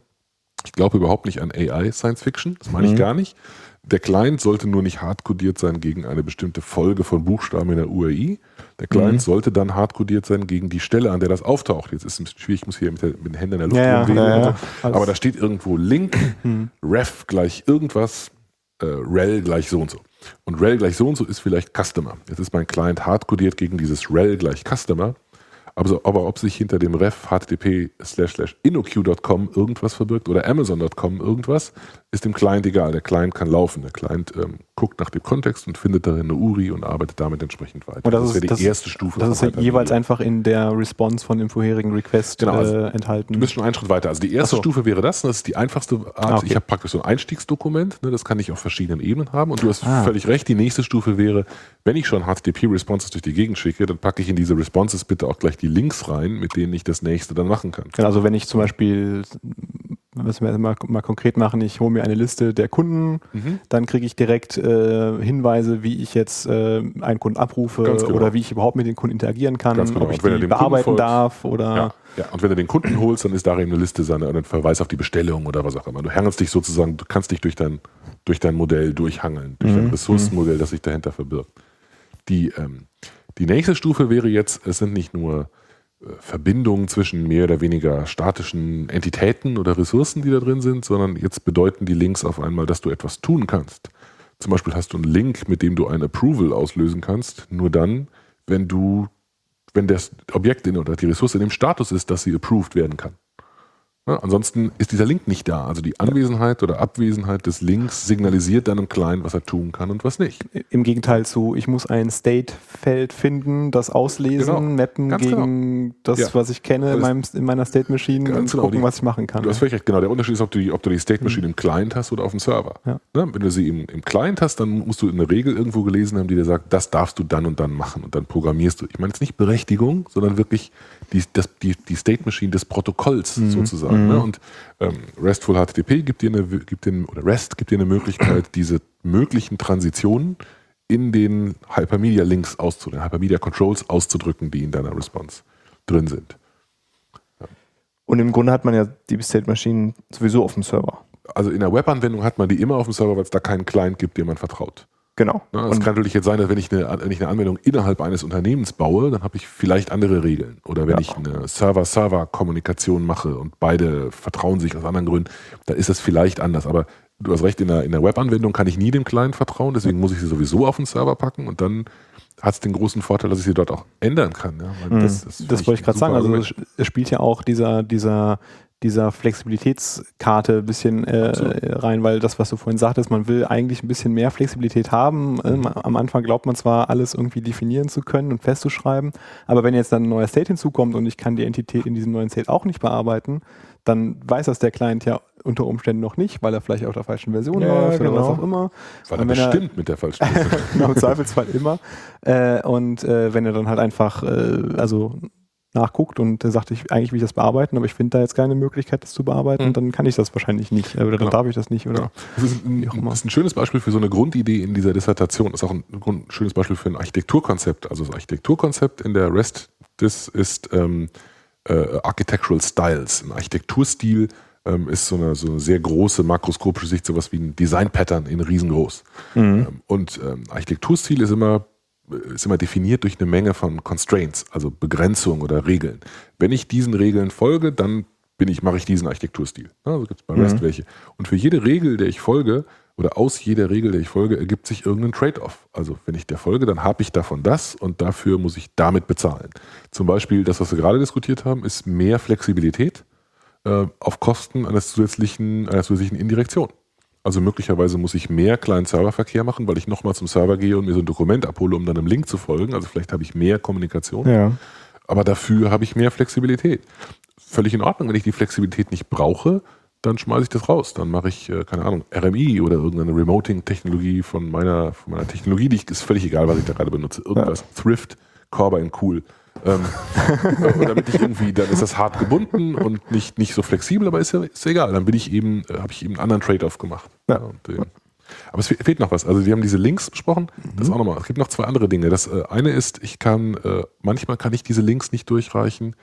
Ich glaube überhaupt nicht an AI Science Fiction, das meine ich gar nicht. Der Client sollte nur nicht hardcodiert sein gegen eine bestimmte Folge von Buchstaben in der URI. Der Client sollte dann hardcodiert sein gegen die Stelle, an der das auftaucht. Jetzt ist es ein bisschen schwierig, ich muss hier mit, der, mit den Händen in der Luft Ja, rumwedeln ja, ja. Aber da steht irgendwo Link, ref gleich irgendwas, äh, rel gleich so und so. Und rel gleich so und so ist vielleicht Customer. Jetzt ist mein Client hardcodiert gegen dieses rel gleich Customer. Aber, so, aber ob sich hinter dem ref http slash slash inoq.com irgendwas verbirgt oder amazon.com irgendwas, ist dem Client egal. Der Client kann laufen. Der Client ähm, guckt nach dem Kontext und findet darin eine URI und arbeitet damit entsprechend weiter. Und das, ist wäre die das, erste Stufe. Das ist ja jeweils einfach in der Response von dem vorherigen Request Genau, also äh, enthalten. Du bist schon einen Schritt weiter. Also die erste so. Stufe wäre das. Das ist die einfachste Art. Ah, okay. Ich habe praktisch so ein Einstiegsdokument. Ne, das kann ich auf verschiedenen Ebenen haben. Und du hast Ah. völlig recht. Die nächste Stufe wäre, wenn ich schon HTTP-Responses durch die Gegend schicke, dann packe ich in diese Responses bitte auch gleich die Links rein, mit denen ich das nächste dann machen kann. Genau, also wenn ich zum Beispiel, müssen wir mal, mal konkret machen, ich hole mir eine Liste der Kunden, Mhm. dann kriege ich direkt äh, Hinweise, wie ich jetzt äh, einen Kunden abrufe genau. oder wie ich überhaupt mit den Kunden interagieren kann, genau. ob ich die bearbeiten folgt- darf oder Ja. ja. Und wenn du den Kunden holst, dann ist darin eine Liste seiner, oder ein Verweis auf die Bestellung oder was auch immer. Du hangelst dich sozusagen, du kannst dich durch dein, durch dein Modell durchhangeln, durch Mhm. dein Ressourcenmodell, das sich dahinter verbirgt. Die, ähm, die nächste Stufe wäre jetzt, es sind nicht nur Verbindungen zwischen mehr oder weniger statischen Entitäten oder Ressourcen, die da drin sind, sondern jetzt bedeuten die Links auf einmal, dass du etwas tun kannst. Zum Beispiel hast du einen Link, mit dem du ein Approval auslösen kannst, nur dann, wenn du, wenn das Objekt in, oder die Ressource in dem Status ist, dass sie approved werden kann. Ja, ansonsten ist dieser Link nicht da. Also die Anwesenheit oder Abwesenheit des Links signalisiert dann im Client, was er tun kann und was nicht. im Gegenteil zu, ich muss ein State-Feld finden, das auslesen, Genau. mappen Ganz gegen das, Ja. was ich kenne in, Das- meinem, in meiner State-Machine und genau, gucken, die- was ich machen kann. Du hast völlig recht, genau. Der Unterschied ist, ob du die, ob du die State Machine im Client hast oder auf dem Server. Ja. Ne? Wenn du sie im, im Client hast, dann musst du eine Regel irgendwo gelesen haben, die dir sagt, das darfst du dann und dann machen und dann programmierst du. Ich meine jetzt nicht Berechtigung, sondern wirklich die, das, die, die State Machine des Protokolls sozusagen. Ne? Und ähm, RESTful HTTP gibt dir eine, gibt dir, oder REST gibt dir eine Möglichkeit, diese möglichen Transitionen in den Hypermedia Links auszudrücken, Hypermedia Controls auszudrücken, die in deiner Response drin sind. Und im Grunde hat man ja die State Machine sowieso auf dem Server. also in der Webanwendung hat man die immer auf dem Server, weil es da keinen Client gibt, dem man vertraut. Genau. Ne? Es kann natürlich jetzt sein, dass wenn ich, eine, wenn ich eine Anwendung innerhalb eines Unternehmens baue, dann habe ich vielleicht andere Regeln. Oder wenn Ja. ich eine Server-Server-Kommunikation mache und beide vertrauen sich aus anderen Gründen, dann ist das vielleicht anders. Aber du hast recht, in der, in der Webanwendung kann ich nie dem Client vertrauen, deswegen muss ich sie sowieso auf den Server packen und dann hat es den großen Vorteil, dass ich sie dort auch ändern kann. Ja? Mhm. Das, finde wollte ich gerade sagen. Also es spielt ja auch dieser, dieser dieser Flexibilitätskarte ein bisschen äh, rein, weil das, was du vorhin sagtest, man will eigentlich ein bisschen mehr Flexibilität haben. Ähm, am Anfang glaubt man zwar, alles irgendwie definieren zu können und festzuschreiben, aber wenn jetzt dann ein neuer State hinzukommt und ich kann die Entität in diesem neuen State auch nicht bearbeiten, dann weiß das der Client ja unter Umständen noch nicht, weil er vielleicht auf der falschen Version Ja, läuft oder genau. was auch immer. Weil er wenn er- bestimmt mit der falschen Version. genau, im Zweifelsfall immer. Äh, und äh, wenn er dann halt einfach äh, also nachguckt und äh, sagt, ich eigentlich will ich das bearbeiten, aber ich finde da jetzt keine Möglichkeit, das zu bearbeiten, Mhm. dann kann ich das wahrscheinlich nicht. Äh, Oder dann Genau. darf ich das nicht. Oder Genau. Das ist, ein, das ist ein schönes Beispiel für so eine Grundidee in dieser Dissertation. Das ist auch ein, ein schönes Beispiel für ein Architekturkonzept. Also das Architekturkonzept in der REST das ist ähm, äh, Architectural Styles. Ein Architekturstil ähm, ist so eine, so eine sehr große makroskopische Sicht, sowas wie ein Design-Pattern in riesengroß. Ähm, und ähm, Architekturstil ist immer ist immer definiert durch eine Menge von Constraints, also Begrenzungen oder Regeln. Wenn ich diesen Regeln folge, dann bin ich, mache ich diesen Architekturstil. Ja, Also gibt es bei REST welche. Und für jede Regel, der ich folge, oder aus jeder Regel, der ich folge, ergibt sich irgendein Trade-off. Also wenn ich der folge, dann habe ich davon das und dafür muss ich damit bezahlen. Zum Beispiel das, was wir gerade diskutiert haben, ist mehr Flexibilität äh, auf Kosten eines zusätzlichen, einer zusätzlichen Indirektion. Also möglicherweise muss ich mehr Client-Server-Verkehr machen, weil ich nochmal zum Server gehe und mir so ein Dokument abhole, um dann einem Link zu folgen. Also vielleicht habe ich mehr Kommunikation, Ja. aber dafür habe ich mehr Flexibilität. Völlig in Ordnung, wenn ich die Flexibilität nicht brauche, dann schmeiße ich das raus. Dann mache ich, äh, keine Ahnung, RMI oder irgendeine Remoting-Technologie von meiner, von meiner Technologie, die ich, ist völlig egal, was ich da gerade benutze. Irgendwas. Thrift, Corbine, cool. Ähm, und damit ich irgendwie, dann ist das hart gebunden und nicht, nicht so flexibel, aber ist ja, ist egal. Dann bin ich eben, äh, habe ich eben einen anderen Trade-off gemacht. Ja. und, äh, aber es fe- fehlt noch was. Also wir haben diese Links besprochen. Das ist auch nochmal. Es gibt noch zwei andere Dinge. Das äh, eine ist, ich kann, äh, manchmal kann ich diese Links nicht durchreichen,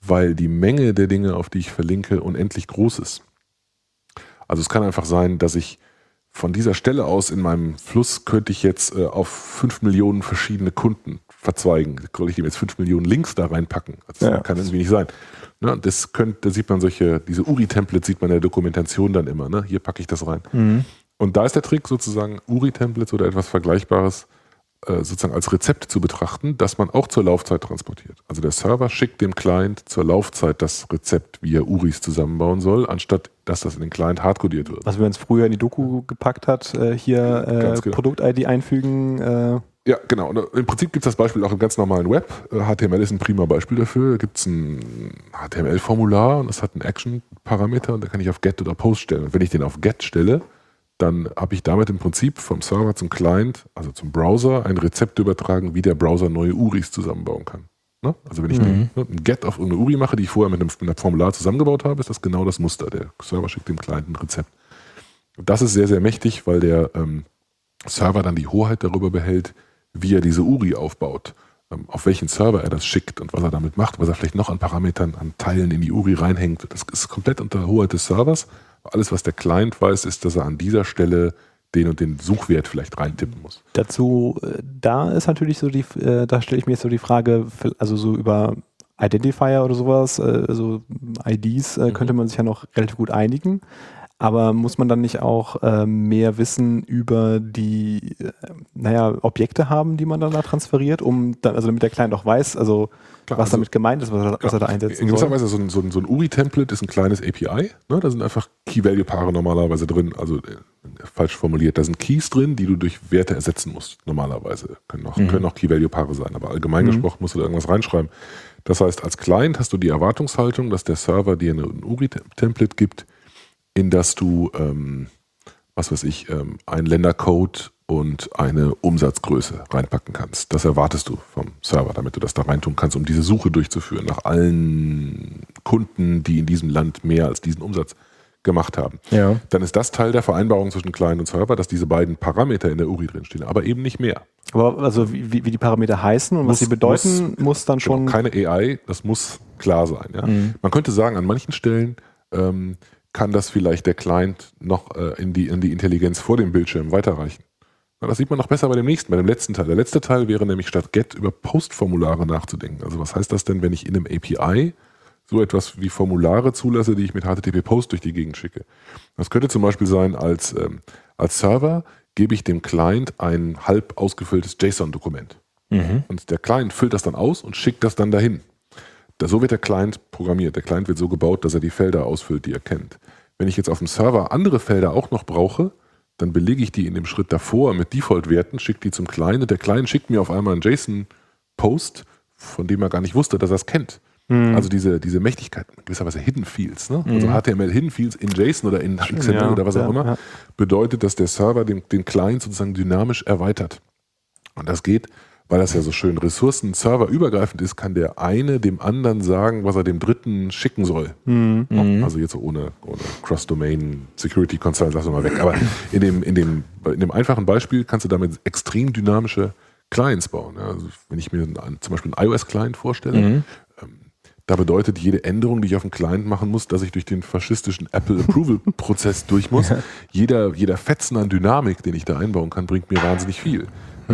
weil die Menge der Dinge, auf die ich verlinke, unendlich groß ist. Also es kann einfach sein, dass ich von dieser Stelle aus in meinem Fluss könnte ich jetzt äh, auf fünf Millionen verschiedene Kunden verzweigen. Soll ich dem jetzt fünf Millionen Links da reinpacken? Das Ja. kann irgendwie nicht sein. Ne, das könnte, da sieht man solche, diese URI-Templates sieht man in der Dokumentation dann immer. Ne? Hier packe ich das rein. Und da ist der Trick sozusagen, URI-Templates oder etwas Vergleichbares äh, sozusagen als Rezept zu betrachten, das man auch zur Laufzeit transportiert. Also der Server schickt dem Client zur Laufzeit das Rezept, wie er URIs zusammenbauen soll, anstatt dass das in den Client hardcodiert wird. was wir uns früher in die Doku gepackt hat, äh, hier äh, genau. Produkt-ID einfügen. Äh, Ja, genau. Und äh, im Prinzip gibt es das Beispiel auch im ganz normalen Web. Äh, HTML ist ein prima Beispiel dafür. Da gibt es ein HTML-Formular und das hat einen Action-Parameter und da kann ich auf Get oder Post stellen. Und wenn ich den auf Get stelle, dann habe ich damit im Prinzip vom Server zum Client, also zum Browser, ein Rezept übertragen, wie der Browser neue URIs zusammenbauen kann. Ne? Also wenn ich eine, ne, ein Get auf irgendeine URI mache, die ich vorher mit einem, mit einem Formular zusammengebaut habe, ist das genau das Muster. Der Server schickt dem Client ein Rezept. Und das ist sehr, sehr mächtig, weil der ähm, Server dann die Hoheit darüber behält, wie er diese URI aufbaut, ähm, auf welchen Server er das schickt und was er damit macht, was er vielleicht noch an Parametern, an Teilen in die URI reinhängt. Das ist komplett unter Hoheit des Servers. Alles, was der Client weiß, ist, dass er an dieser Stelle den und den Suchwert vielleicht reintippen muss. dazu, äh, da ist natürlich so die, äh, da stelle ich mir jetzt so die Frage, also so über Identifier oder sowas, äh, also IDs äh, könnte man sich ja noch relativ gut einigen. Aber muss man dann nicht auch äh, mehr Wissen über die, äh, naja, Objekte haben, die man dann da transferiert, um dann, also damit der Client auch weiß, also Klar, was also- damit gemeint ist, was er, was er da einsetzen In gewisser soll. Weise so ein, so ein, so ein URI-Template ist ein kleines API. Ne? Da sind einfach Key-Value-Paare normalerweise drin. Also äh, falsch formuliert, da sind Keys drin, die du durch Werte ersetzen musst. Normalerweise können auch, können auch Key-Value-Paare sein, aber allgemein gesprochen musst du da irgendwas reinschreiben. Das heißt, als Client hast du die Erwartungshaltung, dass der Server dir ein URI-Template gibt, in das du, ähm, was weiß ich, ähm, einen Ländercode und eine Umsatzgröße reinpacken kannst. Das erwartest du vom Server, damit du das da reintun kannst, um diese Suche durchzuführen nach allen Kunden, die in diesem Land mehr als diesen Umsatz gemacht haben. Ja. Dann ist das Teil der Vereinbarung zwischen Client und Server, dass diese beiden Parameter in der URI drinstehen, aber eben nicht mehr. Aber also wie, wie die Parameter heißen und Muss- was sie bedeuten, muss, muss- dann schon. Genau, keine AI, das muss klar sein. Ja? Man könnte sagen, an manchen Stellen ähm, kann das vielleicht der Client noch äh, in, die, in die Intelligenz vor dem Bildschirm weiterreichen. Na, das sieht man noch besser bei dem nächsten, bei dem letzten Teil. Der letzte Teil wäre nämlich statt Get über Postformulare nachzudenken. Also was heißt das denn, wenn ich in einem API so etwas wie Formulare zulasse, die ich mit HTTP Post durch die Gegend schicke? Das könnte zum Beispiel sein, als, ähm, als Server gebe ich dem Client ein halb ausgefülltes JSON-Dokument. Und der Client füllt das dann aus und schickt das dann dahin. So wird der Client programmiert. Der Client wird so gebaut, dass er die Felder ausfüllt, die er kennt. Wenn ich jetzt auf dem Server andere Felder auch noch brauche, dann belege ich die in dem Schritt davor mit Default-Werten, schicke die zum Client und der Client schickt mir auf einmal einen JSON-Post, von dem er gar nicht wusste, dass er es kennt. Mhm. Also diese, diese Mächtigkeit, gewisserweise Hidden Fields, ne? also HTML mhm. Hidden Fields in JSON oder in XML ja, oder was auch ja, immer, ja. bedeutet, dass der Server den, den Client sozusagen dynamisch erweitert. Und das geht weil das ja so schön ressourcen-serverübergreifend ist, kann der eine dem anderen sagen, was er dem dritten schicken soll. Mhm. Also jetzt so ohne, ohne Cross-Domain Security Concerns, lass mal weg. Aber in dem, in, dem, in dem einfachen Beispiel kannst du damit extrem dynamische Clients bauen. Also wenn ich mir einen, zum Beispiel einen iOS-Client vorstelle, mhm. ähm, da bedeutet jede Änderung, die ich auf dem Client machen muss, dass ich durch den faschistischen Apple Approval-Prozess durch muss. Jeder, jeder Fetzen an Dynamik, den ich da einbauen kann, bringt mir wahnsinnig viel.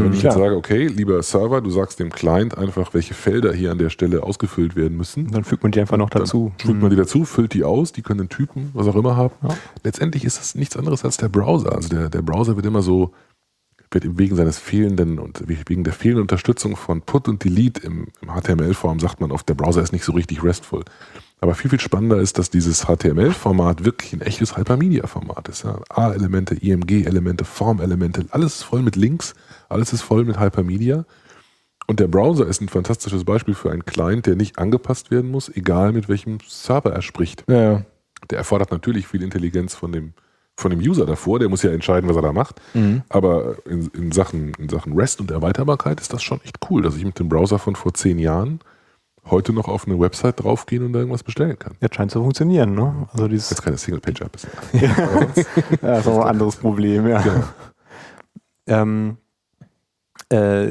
Wenn ich jetzt sage, okay, lieber Server, du sagst dem Client einfach, welche Felder hier an der Stelle ausgefüllt werden müssen. Dann fügt man die einfach noch dazu. Dann fügt man die dazu, füllt die aus, die können Typen, was auch immer haben. Ja. Letztendlich ist das nichts anderes als der Browser. Also der, der Browser wird immer so, wird wegen seines fehlenden und wegen der fehlenden Unterstützung von Put und Delete im, im HTML-Form sagt man oft, der Browser ist nicht so richtig restful. Aber viel, viel spannender ist, dass dieses HTML-Format wirklich ein echtes Hypermedia-Format ist. Ja. A-Elemente, IMG-Elemente, Form-Elemente, alles voll mit Links alles ist voll mit Hypermedia. Und der Browser ist ein fantastisches Beispiel für einen Client, der nicht angepasst werden muss, egal mit welchem Server er spricht. Ja. Der erfordert natürlich viel Intelligenz von dem, von dem User davor, der muss ja entscheiden, was er da macht. Mhm. Aber in, in, Sachen, in Sachen REST und Erweiterbarkeit ist das schon echt cool, dass ich mit dem Browser von vor zehn Jahren heute noch auf eine Website draufgehen und da irgendwas bestellen kann. Jetzt scheint zu funktionieren, ne? Also dieses Jetzt keine Single-Page-App ist. ja, das ist auch ein anderes Problem, ja. Genau. Ähm, äh,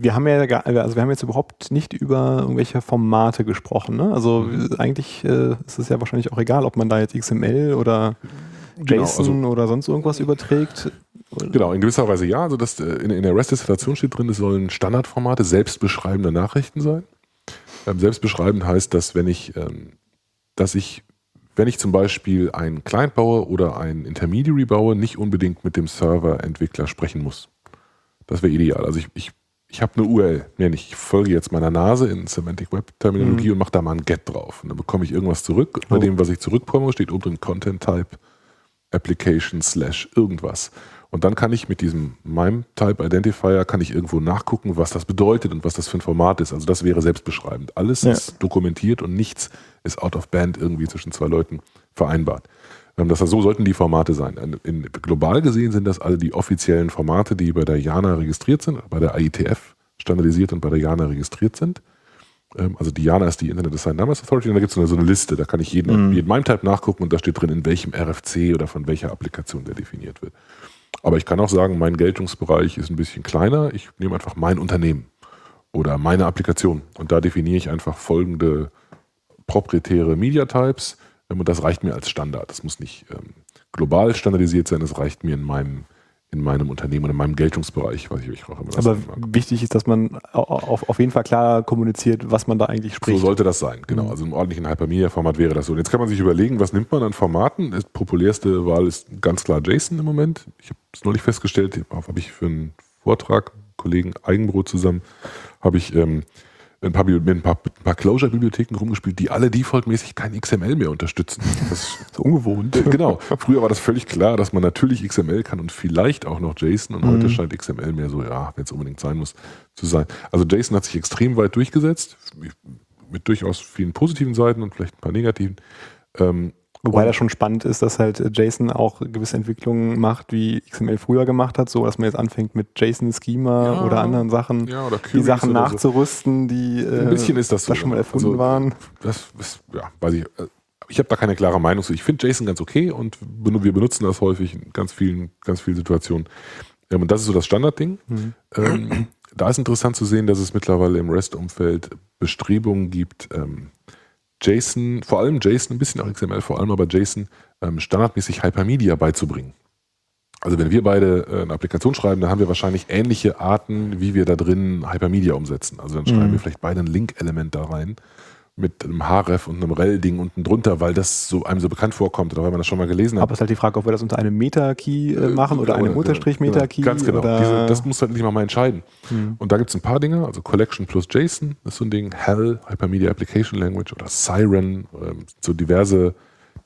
wir haben ja also wir haben jetzt überhaupt nicht über irgendwelche Formate gesprochen. Ne? Also mhm. eigentlich äh, ist es ja wahrscheinlich auch egal, ob man da jetzt XML oder genau, JSON also, oder sonst irgendwas überträgt. Genau, in gewisser Weise ja. Also das, äh, in, in der REST-Installation steht drin, es sollen Standardformate selbstbeschreibende Nachrichten sein. Ähm, selbstbeschreibend heißt, dass wenn ich, ähm, dass ich wenn ich zum Beispiel einen Client baue oder einen Intermediary baue, nicht unbedingt mit dem Server-Entwickler sprechen muss. Das wäre ideal. Also ich, ich, ich habe eine URL, nicht. Ich folge jetzt meiner Nase in Semantic Web Terminologie mhm. und mache da mal ein Get drauf. Und dann bekomme ich irgendwas zurück. Oh. Bei dem, was ich zurückbekomme, steht oben drin Content Type Application slash irgendwas. Und dann kann ich mit diesem MIME Type Identifier kann ich irgendwo nachgucken, was das bedeutet und was das für ein Format ist. Also das wäre selbstbeschreibend. Alles ja. ist dokumentiert und nichts ist out of band irgendwie zwischen zwei Leuten vereinbart. Ähm, das, so sollten die Formate sein. In, global gesehen sind das alle die offiziellen Formate, die bei der JANA registriert sind, bei der IETF standardisiert und bei der JANA registriert sind. Ähm, also die JANA ist die Internet Design Numbers Authority und da gibt es so, so eine Liste, da kann ich jeden, mhm. jeden MIME-Type nachgucken und da steht drin, in welchem RFC oder von welcher Applikation der definiert wird. Aber ich kann auch sagen, mein Geltungsbereich ist ein bisschen kleiner. Ich nehme einfach mein Unternehmen oder meine Applikation und da definiere ich einfach folgende proprietäre Media Types und das reicht mir als Standard. Das muss nicht ähm, global standardisiert sein, das reicht mir in meinem, in meinem Unternehmen und in meinem Geltungsbereich, was ich euch auch immer Aber wichtig ist, dass man auf, auf jeden Fall klar kommuniziert, was man da eigentlich spricht. So sollte das sein, genau. Mhm. Also im ordentlichen Hypermedia-Format wäre das so. Und jetzt kann man sich überlegen, was nimmt man an Formaten? Die populärste Wahl ist ganz klar JSON im Moment. Ich habe es neulich festgestellt, habe ich für einen Vortrag, Kollegen Eigenbrot zusammen, habe ich ähm, ein paar, mit ein paar, paar Closure-Bibliotheken rumgespielt, die alle defaultmäßig kein XML mehr unterstützen. Das ist so ungewohnt. Äh, genau. Früher war das völlig klar, dass man natürlich XML kann und vielleicht auch noch JSON und mhm. heute scheint XML mehr so, ja, wenn es unbedingt sein muss, zu sein. Also JSON hat sich extrem weit durchgesetzt, mit durchaus vielen positiven Seiten und vielleicht ein paar negativen. Ähm, Wobei das schon spannend ist, dass halt JSON auch gewisse Entwicklungen macht, wie XML früher gemacht hat, so dass man jetzt anfängt mit JSON-Schema ja, oder anderen Sachen, ja, oder die Sachen nachzurüsten, die äh, ein bisschen ist das so, schon mal erfunden also, waren. Das ist, ja, weiß ich. Äh, ich habe da keine klare Meinung zu. Ich finde JSON ganz okay und wir benutzen das häufig in ganz vielen, ganz vielen Situationen. Ähm, und das ist so das Standardding. Mhm. Ähm, da ist interessant zu sehen, dass es mittlerweile im REST-Umfeld Bestrebungen gibt, ähm, JSON, vor allem JSON, ein bisschen auch XML, vor allem aber JSON, ähm, standardmäßig Hypermedia beizubringen. Also wenn wir beide äh, eine Applikation schreiben, dann haben wir wahrscheinlich ähnliche Arten, wie wir da drin Hypermedia umsetzen. Also dann schreiben mhm. wir vielleicht beide ein Link-Element da rein, mit einem Href und einem Rel-Ding unten drunter, weil das so einem so bekannt vorkommt oder weil man das schon mal gelesen hat. Aber es ist halt die Frage, ob wir das unter einem Meta-Key äh, machen oder einem Unterstrich-Meta-Key. Ganz genau. Oder Diese, das muss halt nicht mal, mal entscheiden. Hm. Und da gibt es ein paar Dinge, also Collection plus JSON ist so ein Ding, Hell, Hypermedia Application Language oder Siren, ähm, so diverse,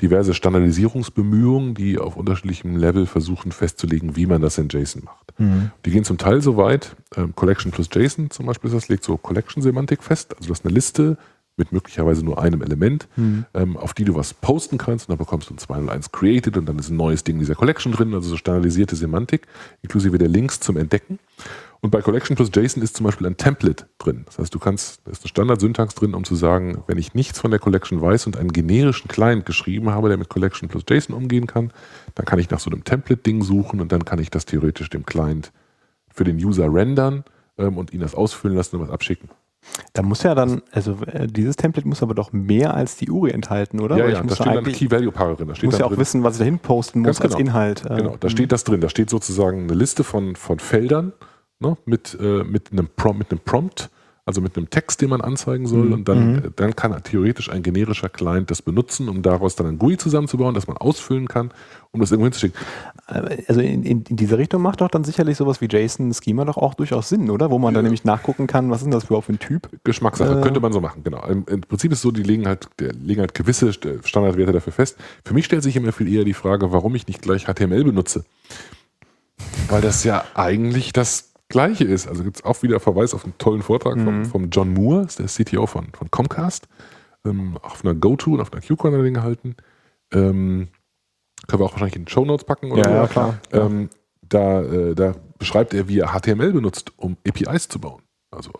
diverse Standardisierungsbemühungen, die auf unterschiedlichem Level versuchen festzulegen, wie man das in JSON macht. Hm. Die gehen zum Teil so weit, ähm, Collection plus JSON zum Beispiel, das legt so Collection-Semantik fest, also das ist eine Liste mit möglicherweise nur einem Element, Hm. ähm, auf die du was posten kannst und dann bekommst du ein 201 Created und dann ist ein neues Ding in dieser Collection drin, also so standardisierte Semantik, inklusive der Links zum Entdecken. Und bei Collection plus JSON ist zum Beispiel ein Template drin. Das heißt, du kannst, da ist eine Standardsyntax drin, um zu sagen, wenn ich nichts von der Collection weiß und einen generischen Client geschrieben habe, der mit Collection plus JSON umgehen kann, dann kann ich nach so einem Template-Ding suchen und dann kann ich das theoretisch dem Client für den User rendern ähm, und ihn das ausfüllen lassen und was abschicken. Da muss ja dann, also äh, dieses Template muss aber doch mehr als die URI enthalten, oder? Ja, Weil ja, ich da muss steht dann eigentlich- Key-Value-Paare drin. Da steht muss ja auch drin, wissen, was ich da hin posten muss Ganz als genau. Inhalt. äh, Genau, da steht das drin. Da steht sozusagen eine Liste von, von Feldern ne, mit, äh, mit, einem Prom mit einem Prompt, also mit einem Text, den man anzeigen soll. Mhm. Und dann, Mhm. äh, dann kann theoretisch ein generischer Client das benutzen, um daraus dann ein GUI zusammenzubauen, das man ausfüllen kann, um das irgendwo hinzuschicken. Äh, Also in, in, in diese Richtung macht doch dann sicherlich sowas wie JSON-Schema doch auch durchaus Sinn, oder? Wo man dann nämlich nachgucken kann, was ist denn das überhaupt für ein Typ? Geschmackssache, Äh. könnte man so machen, genau. Im, Im Prinzip ist es so, die legen halt, der, legen halt gewisse St- Standardwerte dafür fest. Für mich stellt sich immer viel eher die Frage, warum ich nicht gleich HTML benutze. Weil das ja eigentlich das Gleiche ist. Also gibt es auch wieder Verweis auf einen tollen Vortrag vom, Mhm. vom John Moore, der CTO von, von Comcast, ähm, auf einer GoTo und auf einer er den gehalten. Ähm, können wir auch wahrscheinlich in den Show Notes packen. Oder Ja, so. ja, klar. Ähm, da, äh, da beschreibt er, wie er HTML benutzt, um APIs zu bauen. Also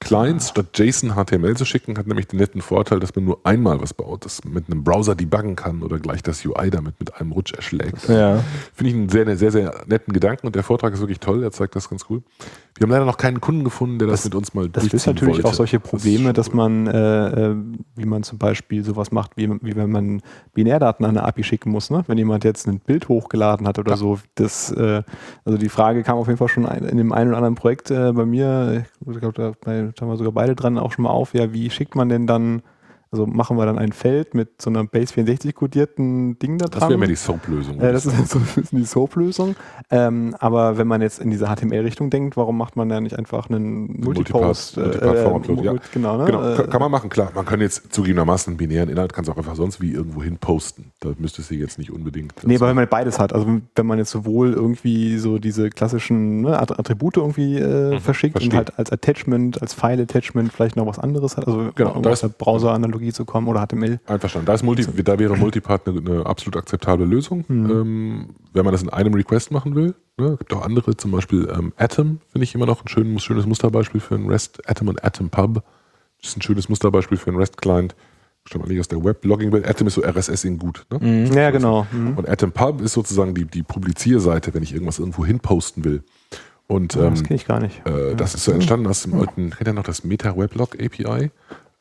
Clients statt JSON HTML zu schicken, hat nämlich den netten Vorteil, dass man nur einmal was baut, das mit einem Browser debuggen kann oder gleich das UI damit mit einem Rutsch erschlägt. Ja. Finde ich einen sehr, sehr, sehr netten Gedanken und der Vortrag ist wirklich toll, er zeigt das ganz cool. Wir haben leider noch keinen Kunden gefunden, der das, Das- mit uns mal Das durchziehen natürlich wollte. auch solche Das ist Probleme, schon dass man, äh, äh, wie man zum Beispiel sowas macht, wie, wie wenn man Binärdaten an eine API schicken muss, ne? Wenn jemand jetzt ein Bild hochgeladen hat oder Ja. so. Das, äh, also die Frage kam auf jeden Fall schon in dem einen oder anderen Projekt äh, bei mir, ich glaube, da, da haben wir sogar beide dran auch schon mal auf, ja, wie schickt man denn dann, also machen wir dann ein Feld mit so einer Base 64 kodierten Ding da dran? Das wäre mir die Soap-Lösung. Äh, das ist so ein bisschen die Soap-Lösung. Ähm, aber wenn man jetzt in diese HTML-Richtung denkt, warum macht man da nicht einfach einen Multipost? Multipath- Multiplattform-Upload, ja. Mul- Genau, ne? Genau, Äh, kann, kann man machen, klar. Man kann jetzt zugegebenermaßen binären Inhalt, kannst du auch einfach sonst wie irgendwo hin posten. Da müsstest du jetzt nicht unbedingt. Nee, aber wenn man beides hat, also wenn man jetzt sowohl irgendwie so diese klassischen ne, Att- Attribute irgendwie äh, verschickt und verstehe. halt als Attachment, als File-Attachment vielleicht noch was anderes hat, also Genau, da ist- der Browser-Analogie zu kommen oder HTML. Einverstanden. Da, ist Multi, da wäre Multipath eine, eine absolut akzeptable Lösung, Mhm. ähm, wenn man das in einem Request machen will. Ne? gibt auch andere, zum Beispiel ähm, Atom, finde ich immer noch ein schön, schönes Musterbeispiel für ein REST. Atom und Atom Pub ist ein schönes Musterbeispiel für einen REST-Client. Stammt eigentlich aus der Web-Logging-Welt. Atom ist so RSS in gut. Ne? Mhm. Ja, genau. Mhm. Und Atom Pub ist sozusagen die, die Publizierseite, wenn ich irgendwas irgendwo hin posten will. Und Ja, das ähm, kenne ich gar nicht. äh, das ist so entstanden aus dem alten, kennt ihr noch das Meta-Weblog API?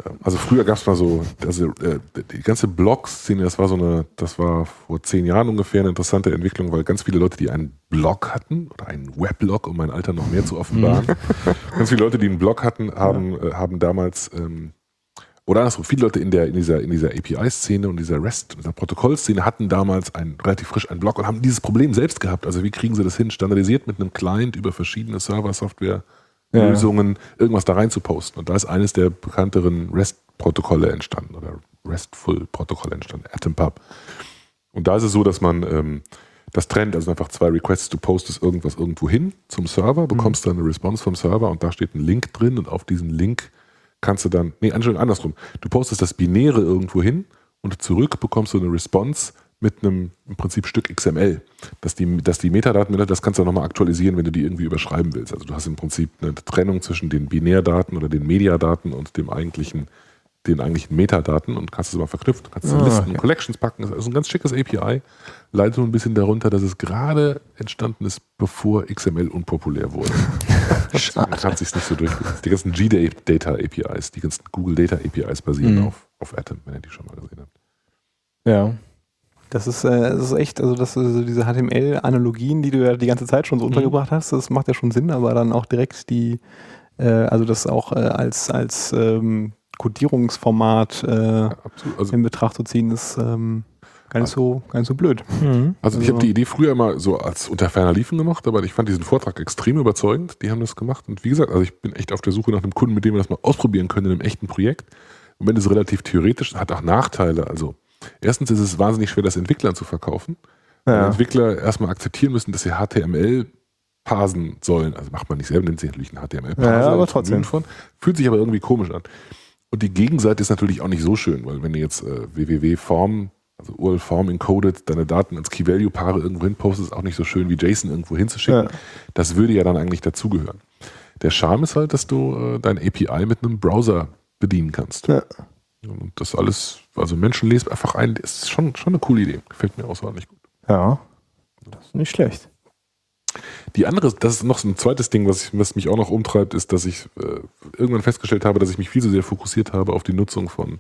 Ähm, Also früher gab es mal so, also äh, die ganze Blog-Szene, das war so eine, das war vor zehn Jahren ungefähr eine interessante Entwicklung, weil ganz viele Leute, die einen Blog hatten oder einen Weblog, um mein Alter noch mehr zu offenbaren, ganz viele Leute, die einen Blog hatten, haben, äh, haben damals ähm, oder andersrum, viele Leute in, der, in dieser, in dieser API-Szene und dieser REST, dieser Protokoll-Szene hatten damals ein, relativ frisch einen Blog und haben dieses Problem selbst gehabt. Also wie kriegen sie das hin, standardisiert mit einem Client über verschiedene Server-Software Ja. Lösungen, irgendwas da rein zu posten. Und da ist eines der bekannteren REST-Protokolle entstanden oder RESTful-Protokolle entstanden, AtomPub. Und da ist es so, dass man ähm, das trennt, also einfach zwei Requests, du postest irgendwas irgendwo hin zum Server, bekommst dann eine Response vom Server und da steht ein Link drin und auf diesen Link kannst du dann, nee, Entschuldigung, andersrum. Du postest das Binäre irgendwo hin und zurück bekommst du eine Response mit einem im Prinzip Stück XML. Dass die, dass die Metadaten, das kannst du nochmal aktualisieren, wenn du die irgendwie überschreiben willst. Also du hast im Prinzip eine Trennung zwischen den Binärdaten oder den Mediadaten und dem eigentlichen, den eigentlichen Metadaten und kannst es mal verknüpfen. Du kannst es in Ah, Listen, okay. Collections packen. Das ist ein ganz schickes API. Leidet nur ein bisschen darunter, dass es gerade entstanden ist, bevor XML unpopulär wurde. Deswegen hat sich nicht so durchgesetzt. Die ganzen G-Data APIs, die ganzen Google Data APIs basieren Mhm. auf, auf Atom, wenn ihr die schon mal gesehen habt. Ja. Das ist, äh, das ist echt, also das, also diese HTML-Analogien, die du ja die ganze Zeit schon so Mhm. untergebracht hast, das macht ja schon Sinn, aber dann auch direkt die, äh, also das auch äh, als, als ähm, Codierungsformat äh, Absolut. Also, in Betracht zu ziehen, ist ähm, gar, nicht so, gar nicht so blöd. also ich also- habe die Idee früher immer so als unter ferner Liefen gemacht, aber ich fand diesen Vortrag extrem überzeugend. Die haben das gemacht. Und wie gesagt, also ich bin echt auf der Suche nach einem Kunden, mit dem wir das mal ausprobieren können in einem echten Projekt. Im Moment ist es relativ theoretisch, hat auch Nachteile. Also erstens ist es wahnsinnig schwer, das Entwicklern zu verkaufen. Weil Ja. Entwickler erstmal akzeptieren müssen, dass sie HTML parsen sollen. Also macht man nicht selber, nennt sich natürlich ein HTML-Parser. Ja, aber trotzdem. Von, fühlt sich aber irgendwie komisch an. Und die Gegenseite ist natürlich auch nicht so schön, weil wenn du jetzt äh, www-Form, also URL-Form encoded, deine Daten als Key-Value-Paare irgendwo hin postest, ist auch nicht so schön wie JSON irgendwo hinzuschicken. Ja. Das würde ja dann eigentlich dazugehören. Der Charme ist halt, dass du äh, dein API mit einem Browser bedienen kannst. Ja. Und das alles, also Menschen lesen einfach ein, ist schon, schon eine coole Idee. Gefällt mir außerordentlich gut. Ja. Das ist nicht schlecht. Die andere, das ist noch so ein zweites Ding, was, ich, was mich auch noch umtreibt, ist, dass ich äh, irgendwann festgestellt habe, dass ich mich viel zu sehr fokussiert habe auf die Nutzung von,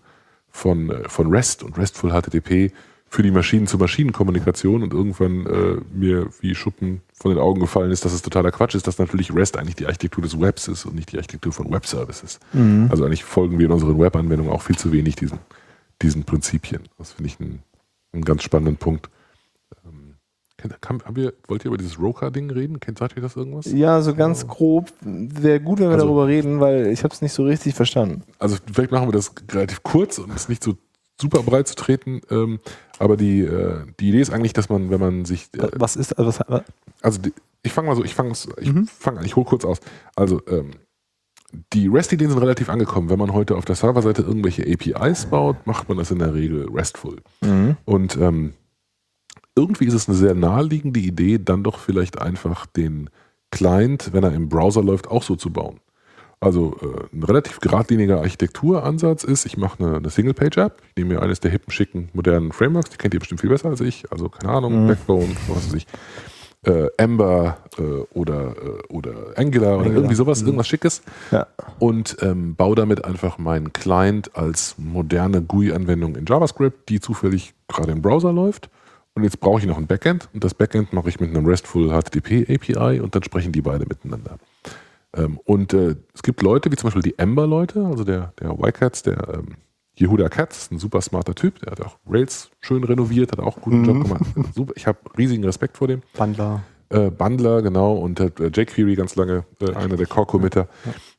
von, äh, von REST und RESTful HTTP für die Maschinen-zu-Maschinen-Kommunikation und irgendwann äh, mir wie Schuppen von den Augen gefallen ist, dass es totaler Quatsch ist, dass natürlich REST eigentlich die Architektur des Webs ist und nicht die Architektur von Web-Services. Also eigentlich folgen wir in unseren Web-Anwendungen auch viel zu wenig diesen, diesen Prinzipien. Das finde ich einen, einen ganz spannenden Punkt. Ähm, kennt- haben, wir, wollt ihr über dieses Roka-Ding reden? Kennt, sagt ihr das irgendwas? Ja, so ganz grob wäre gut, wenn wir Also- darüber reden, weil ich habe es nicht so richtig verstanden. Also vielleicht machen wir das relativ kurz und es nicht so super breit zu treten. Ähm, aber die, äh, die Idee ist eigentlich, dass man, wenn man sich, äh, Was ist, also was, also die, ich fange mal so, ich fange ich Mhm. fang an, ich hole kurz aus. Also ähm, die REST-Ideen sind relativ angekommen. Wenn man heute auf der Serverseite irgendwelche APIs baut, macht man das in der Regel RESTful. Und ähm, irgendwie ist es eine sehr naheliegende Idee, dann doch vielleicht einfach den Client, wenn er im Browser läuft, auch so zu bauen. Also äh, ein relativ geradliniger Architekturansatz ist, ich mache eine, eine Single-Page-App, ich nehme mir eines der hippen, schicken, modernen Frameworks, die kennt ihr bestimmt viel besser als ich, also keine Ahnung, Backbone, was weiß ich, äh, Ember äh, oder, äh, oder Angular oder Angular. irgendwie sowas, irgendwas Schickes Ja. und ähm, baue damit einfach meinen Client als moderne GUI-Anwendung in JavaScript, die zufällig gerade im Browser läuft. Und jetzt brauche ich noch ein Backend und das Backend mache ich mit einem RESTful HTTP API und dann sprechen die beide miteinander. Ähm, und äh, es gibt Leute, wie zum Beispiel die Ember-Leute, also der, der Y-Cats, der ähm, Yehuda Katz, ein super smarter Typ, der hat auch Rails schön renoviert, hat auch einen guten Job gemacht. Super, ich habe riesigen Respekt vor dem. Bundler. Äh, Bundler, genau, und hat äh, jQuery ganz lange, äh, einer der Core-Committer.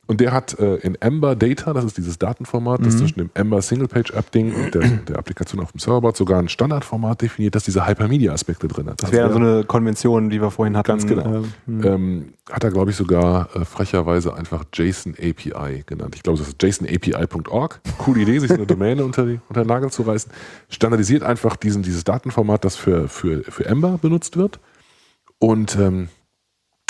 Und der hat äh, in Ember Data, das ist dieses Datenformat, das zwischen dem Ember Single-Page-App-Ding und der, der Applikation auf dem Serverboard sogar ein Standardformat definiert, das diese Hypermedia-Aspekte drin hat. Das Also wäre so eine Konvention, die wir vorhin hatten. Ganz genau. ähm, hm. ähm, hat er, glaube ich, sogar äh, frecherweise einfach JSON API genannt. Ich glaube, das ist jasonapi.org. Coole Idee, sich so eine Domäne unter, die, unter den Nagel zu reißen. Standardisiert einfach diesen, dieses Datenformat, das für, für, für Ember benutzt wird. Und ähm,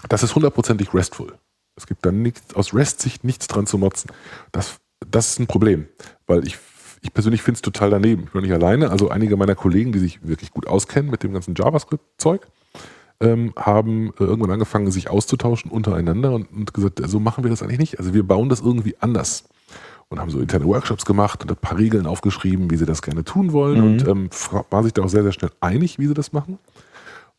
das ist hundertprozentig RESTful. Es gibt da nichts, aus REST-Sicht nichts dran zu motzen. Das, das ist ein Problem, weil ich, ich persönlich finde es total daneben. Ich bin nicht alleine. Also einige meiner Kollegen, die sich wirklich gut auskennen mit dem ganzen JavaScript-Zeug, ähm, haben äh, irgendwann angefangen, sich auszutauschen untereinander und, und gesagt, so machen wir das eigentlich nicht. Also wir bauen das irgendwie anders. Und haben so interne Workshops gemacht und ein paar Regeln aufgeschrieben, wie sie das gerne tun wollen und ähm, waren sich da auch sehr, sehr schnell einig, wie sie das machen.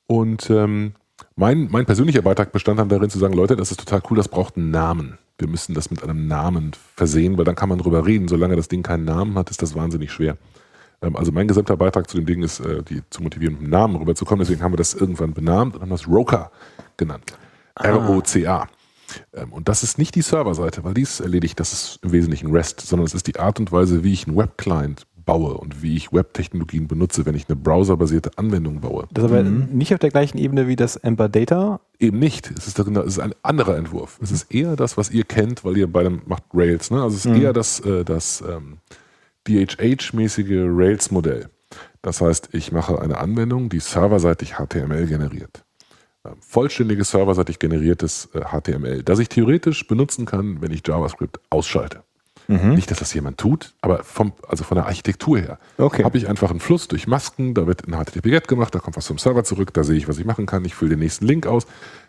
Und ähm, mein, mein persönlicher Beitrag bestand dann darin zu sagen, Leute, das ist total cool, das braucht einen Namen. Wir müssen das mit einem Namen versehen, weil dann kann man drüber reden. Solange das Ding keinen Namen hat, ist das wahnsinnig schwer. Ähm, also mein gesamter Beitrag zu dem Ding ist, äh, die zu motivieren, mit einem Namen rüberzukommen. Deswegen haben wir das irgendwann benannt und haben das Roca genannt. R-O-C-A. Ähm, Und das ist nicht die Serverseite, weil die ist erledigt, das ist im Wesentlichen REST, sondern es ist die Art und Weise, wie ich einen Web-Client baue und wie ich Web-Technologien benutze, wenn ich eine browserbasierte Anwendung baue. Das ist aber nicht auf der gleichen Ebene wie das Ember Data. Eben nicht. Es ist, darin, es ist ein anderer Entwurf. Es ist eher das, was ihr kennt, weil ihr beide macht Rails. Ne? Also es ist eher das, äh, das ähm, DHH-mäßige Rails-Modell. Das heißt, ich mache eine Anwendung, die serverseitig HTML generiert. Ähm, vollständiges serverseitig generiertes äh, HTML, das ich theoretisch benutzen kann, wenn ich JavaScript ausschalte. Nicht, dass das jemand tut, aber vom, also von der Architektur her Okay. habe ich einfach einen Fluss durch Masken, da wird ein HTTP-GET gemacht, da kommt was vom Server zurück, da sehe ich, was ich machen kann, ich fülle den nächsten Link aus.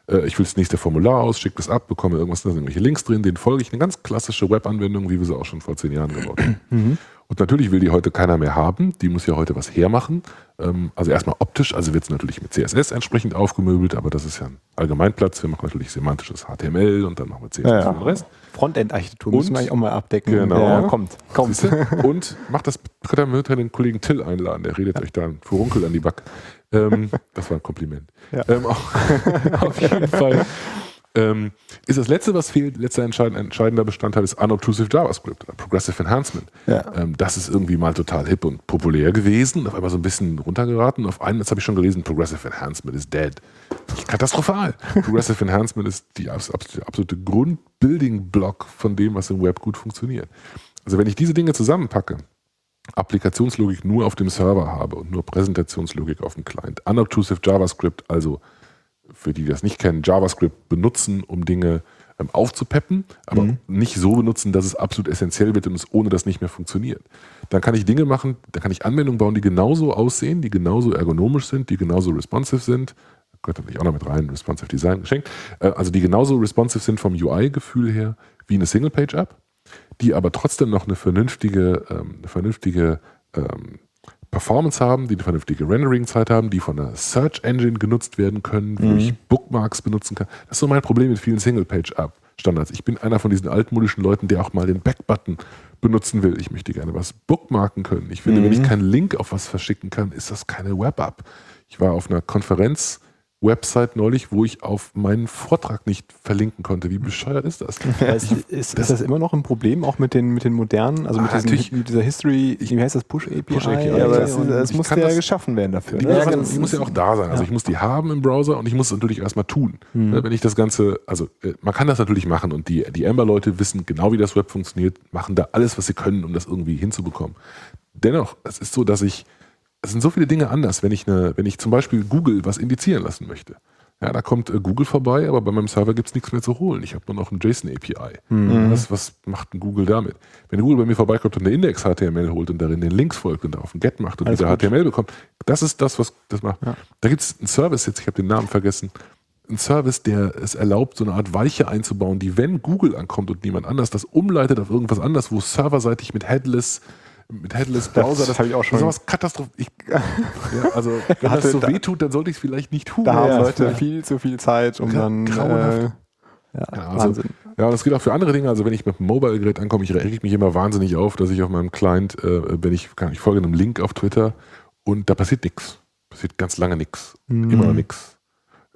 Äh, ich will das nächste Formular aus, schicke das ab, bekomme irgendwas, da sind irgendwelche Links drin, den folge ich. Eine ganz klassische Webanwendung, wie wir sie auch schon vor zehn Jahren gebaut haben. Mhm. Und natürlich will die heute keiner mehr haben. Die muss ja heute was hermachen. Ähm, also erstmal optisch, also wird es natürlich mit CSS entsprechend aufgemöbelt, aber das ist ja ein Allgemeinplatz. Wir machen natürlich semantisches HTML und dann machen wir CSS Ja, ja. und den Rest. Frontend-Architektur müssen wir eigentlich auch mal abdecken. Genau. Ja, kommt. Kommt. Und macht das, könnt ihr mit den Kollegen Till einladen, der redet euch da ein Furunkel an die Back. Ähm, das war ein Kompliment. Ja. Ähm, auch, auf jeden Fall. Ähm, ist das letzte, was fehlt, letzter entscheidender, entscheidender Bestandteil ist Unobtrusive JavaScript oder Progressive Enhancement. Ja. Ähm, das ist irgendwie mal total hip und populär gewesen, auf einmal so ein bisschen runtergeraten. Auf einmal, habe ich schon gelesen, Progressive Enhancement ist dead. Katastrophal. Progressive Enhancement ist die abs- abs- absolute Grund-Building-Block von dem, was im Web gut funktioniert. Also wenn ich diese Dinge zusammenpacke, Applikationslogik nur auf dem Server habe und nur Präsentationslogik auf dem Client, Unobtrusive JavaScript, also für die, die das nicht kennen, JavaScript benutzen, um Dinge ähm, aufzupeppen, aber nicht so benutzen, dass es absolut essentiell wird und es ohne das nicht mehr funktioniert. Dann kann ich Dinge machen, da kann ich Anwendungen bauen, die genauso aussehen, die genauso ergonomisch sind, die genauso responsive sind. Gehört natürlich auch noch mit rein, responsive Design geschenkt. Äh, also die genauso responsive sind vom UI-Gefühl her wie eine Single-Page-App, die aber trotzdem noch eine vernünftige, ähm, eine vernünftige ähm, Performance haben, die eine vernünftige Rendering-Zeit haben, die von einer Search Engine genutzt werden können, wo ich Bookmarks benutzen kann. Das ist so mein Problem mit vielen Single-Page-App-Standards. Ich bin einer von diesen altmodischen Leuten, der auch mal den Back-Button benutzen will. Ich möchte gerne was bookmarken können. Ich finde, wenn ich keinen Link auf was verschicken kann, ist das keine Web-App. Ich war auf einer Konferenz Website neulich, wo ich auf meinen Vortrag nicht verlinken konnte. Wie bescheuert ist das? Ist, ist, ist das immer noch ein Problem, auch mit den, mit den modernen, also mit, Ah, diesen, mit dieser History, wie heißt das, Push-API? Push API, Ja, aber ich musste kann ja das- geschaffen werden dafür. Die, Ne? muss, ganz- die muss ja auch da sein. Also ich muss die haben im Browser und ich muss es natürlich erstmal tun. Ne, Wenn ich das Ganze, also äh, man kann das natürlich machen und die, die Amber-Leute wissen genau, wie das Web funktioniert, machen da alles, was sie können, um das irgendwie hinzubekommen. Dennoch, es ist so, dass ich, es sind so viele Dinge anders, wenn ich, eine, wenn ich zum Beispiel Google was indizieren lassen möchte. Ja, da kommt äh, Google vorbei, aber bei meinem Server gibt es nichts mehr zu holen. Ich habe nur noch ein JSON-API. Was, was macht ein Google damit? Wenn Google bei mir vorbeikommt und eine Index-HTML holt und darin den Links folgt und darauf ein Get macht und Alles wieder gut. HTML bekommt, das ist das, was das macht. Da gibt es einen Service jetzt, ich habe den Namen vergessen, ein Service, der es erlaubt, so eine Art Weiche einzubauen, die, wenn Google ankommt und niemand anders, das umleitet auf irgendwas anderes, wo serverseitig mit Headless mit Headless Browser, Das hab ich auch schon- Das ist was Katastroph ich, ja, also, wenn Hatte das so wehtut, dann sollte ich es vielleicht nicht tun. Da haben Leute ja. viel zu viel Zeit, um Ja, dann. grauenhaft. Äh, ja, Ja, also, Wahnsinn. ja, das gilt auch für andere Dinge. Also wenn ich mit einem Mobile-Gerät ankomme, ich reg mich immer wahnsinnig auf, dass ich auf meinem Client, äh, wenn ich, kann, ich folge einem Link auf Twitter und da passiert nichts. Passiert ganz lange nichts. Immer noch nichts.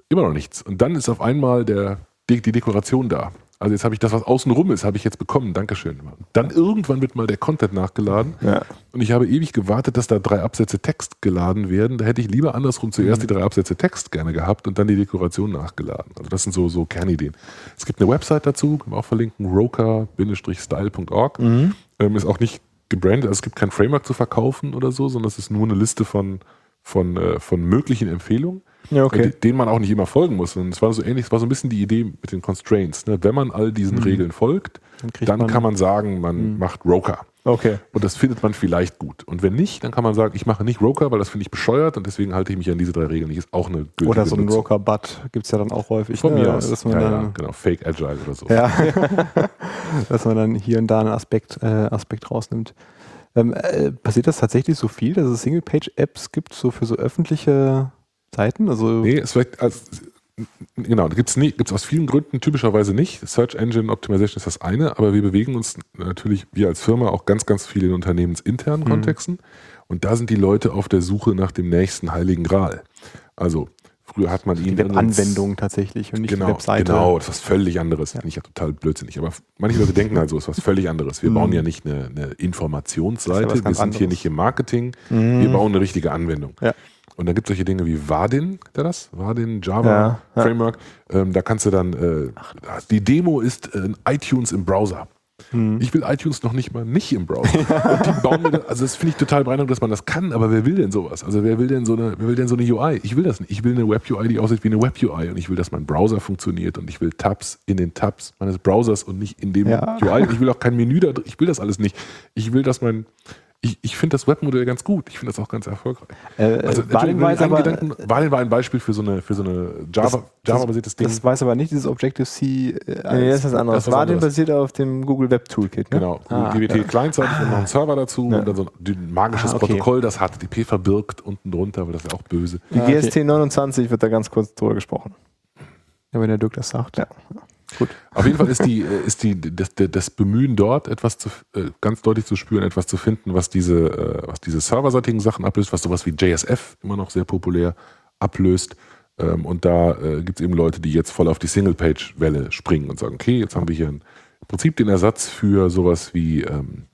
Immer noch nichts. Und dann ist auf einmal der, die, die Dekoration da. Also jetzt habe ich das, was außen rum ist, habe ich jetzt bekommen. Dankeschön. Dann irgendwann wird mal der Content nachgeladen. Ja. Und ich habe ewig gewartet, dass da drei Absätze Text geladen werden. Da hätte ich lieber andersrum zuerst die drei Absätze Text gerne gehabt und dann die Dekoration nachgeladen. Also das sind so, so Kernideen. Es gibt eine Website dazu, können wir auch verlinken, roka-style.org. Ähm, ist auch nicht gebrandet, also es gibt kein Framework zu verkaufen oder so, sondern es ist nur eine Liste von, von, äh, von möglichen Empfehlungen, Ja, okay. äh, denen man auch nicht immer folgen muss. Und es war so ähnlich, es war so ein bisschen die Idee mit den Constraints. Ne? Wenn man all diesen Regeln folgt, Dann dann man- kann man sagen, man macht Roka. Okay. Und das findet man vielleicht gut. Und wenn nicht, dann kann man sagen, ich mache nicht Roker, weil das finde ich bescheuert und deswegen halte ich mich an diese drei Regeln nicht. Ist auch eine gültige Oder so ein. Roker-Butt gibt es ja dann auch häufig. Von ne? mir aus. Ja, ja, genau. Fake Agile oder so. Ja, dass man dann hier und da einen Aspekt, äh, Aspekt rausnimmt. Ähm, äh, passiert das tatsächlich so viel, dass es Single-Page-Apps gibt, so für so öffentliche Seiten? Also, Nee, es vielleicht, also, genau, gibt es gibt's aus vielen Gründen typischerweise nicht. Search Engine Optimization ist das eine, aber wir bewegen uns natürlich, wir als Firma, auch ganz, ganz viel in unternehmensinternen Mhm. Kontexten. Und da sind die Leute auf der Suche nach dem nächsten Heiligen Gral. Also, früher hat man ihnen die irgendein- Webanwendung tatsächlich und nicht genau, die Webseite. Genau, das ist was völlig anderes. Finde ich ja total blödsinnig. Aber manche Leute denken halt so, es ist was völlig anderes. Wir bauen ja nicht eine, eine ja Informationsseite, was wir sind hier anderes. nicht im Marketing, wir bauen eine richtige Anwendung. Ja. Und dann gibt es solche Dinge wie Vardin, der das? Vardin, Java Ja, ja. Framework. Ähm, da kannst du dann, äh, die Demo ist äh, iTunes im Browser. Ich will iTunes noch nicht mal nicht im Browser. Und die bauen mir, da- also das finde ich total beeindruckend, dass man das kann, aber wer will denn sowas? Also wer will denn so eine, wer will denn so eine UI? Ich will das nicht. Ich will eine Web-UI, die aussieht wie eine Web-UI und ich will, dass mein Browser funktioniert und ich will Tabs in den Tabs meines Browsers und nicht in dem Ja. UI. Ich will auch kein Menü da drin. Ich will das alles nicht. Ich will, dass mein, ich, ich finde das Webmodell ganz gut. Ich finde das auch ganz erfolgreich. Äh, Also Valin weiß aber, Gedanken, Valin war ein Beispiel für so eine, für so eine Java, Java-basiertes Ding. das weiß aber nicht dieses Objective-C. Äh, Nee, das ist was das anderes. den anderes. basiert auf dem Google Web Toolkit, ne? Genau, Ah, GWT clientseitig und noch einen Server dazu Ja. und dann so ein magisches Ah, okay. Protokoll, das HTTP verbirgt unten drunter, aber das ist ja auch böse. Die Ah, okay. GST 29 wird da ganz kurz drüber gesprochen. ja, wenn der Dirk das sagt. Ja. Auf jeden Fall ist die, äh, ist die, das, das- Bemühen dort, etwas zu, äh, ganz deutlich zu spüren, etwas zu finden, was diese, äh, was diese serverseitigen Sachen ablöst, was sowas wie JSF immer noch sehr populär ablöst. Ähm, Und da gibt es eben Leute, die jetzt voll auf die Single-Page-Welle springen und sagen, okay, jetzt haben wir hier im Prinzip den Ersatz für sowas wie, ähm,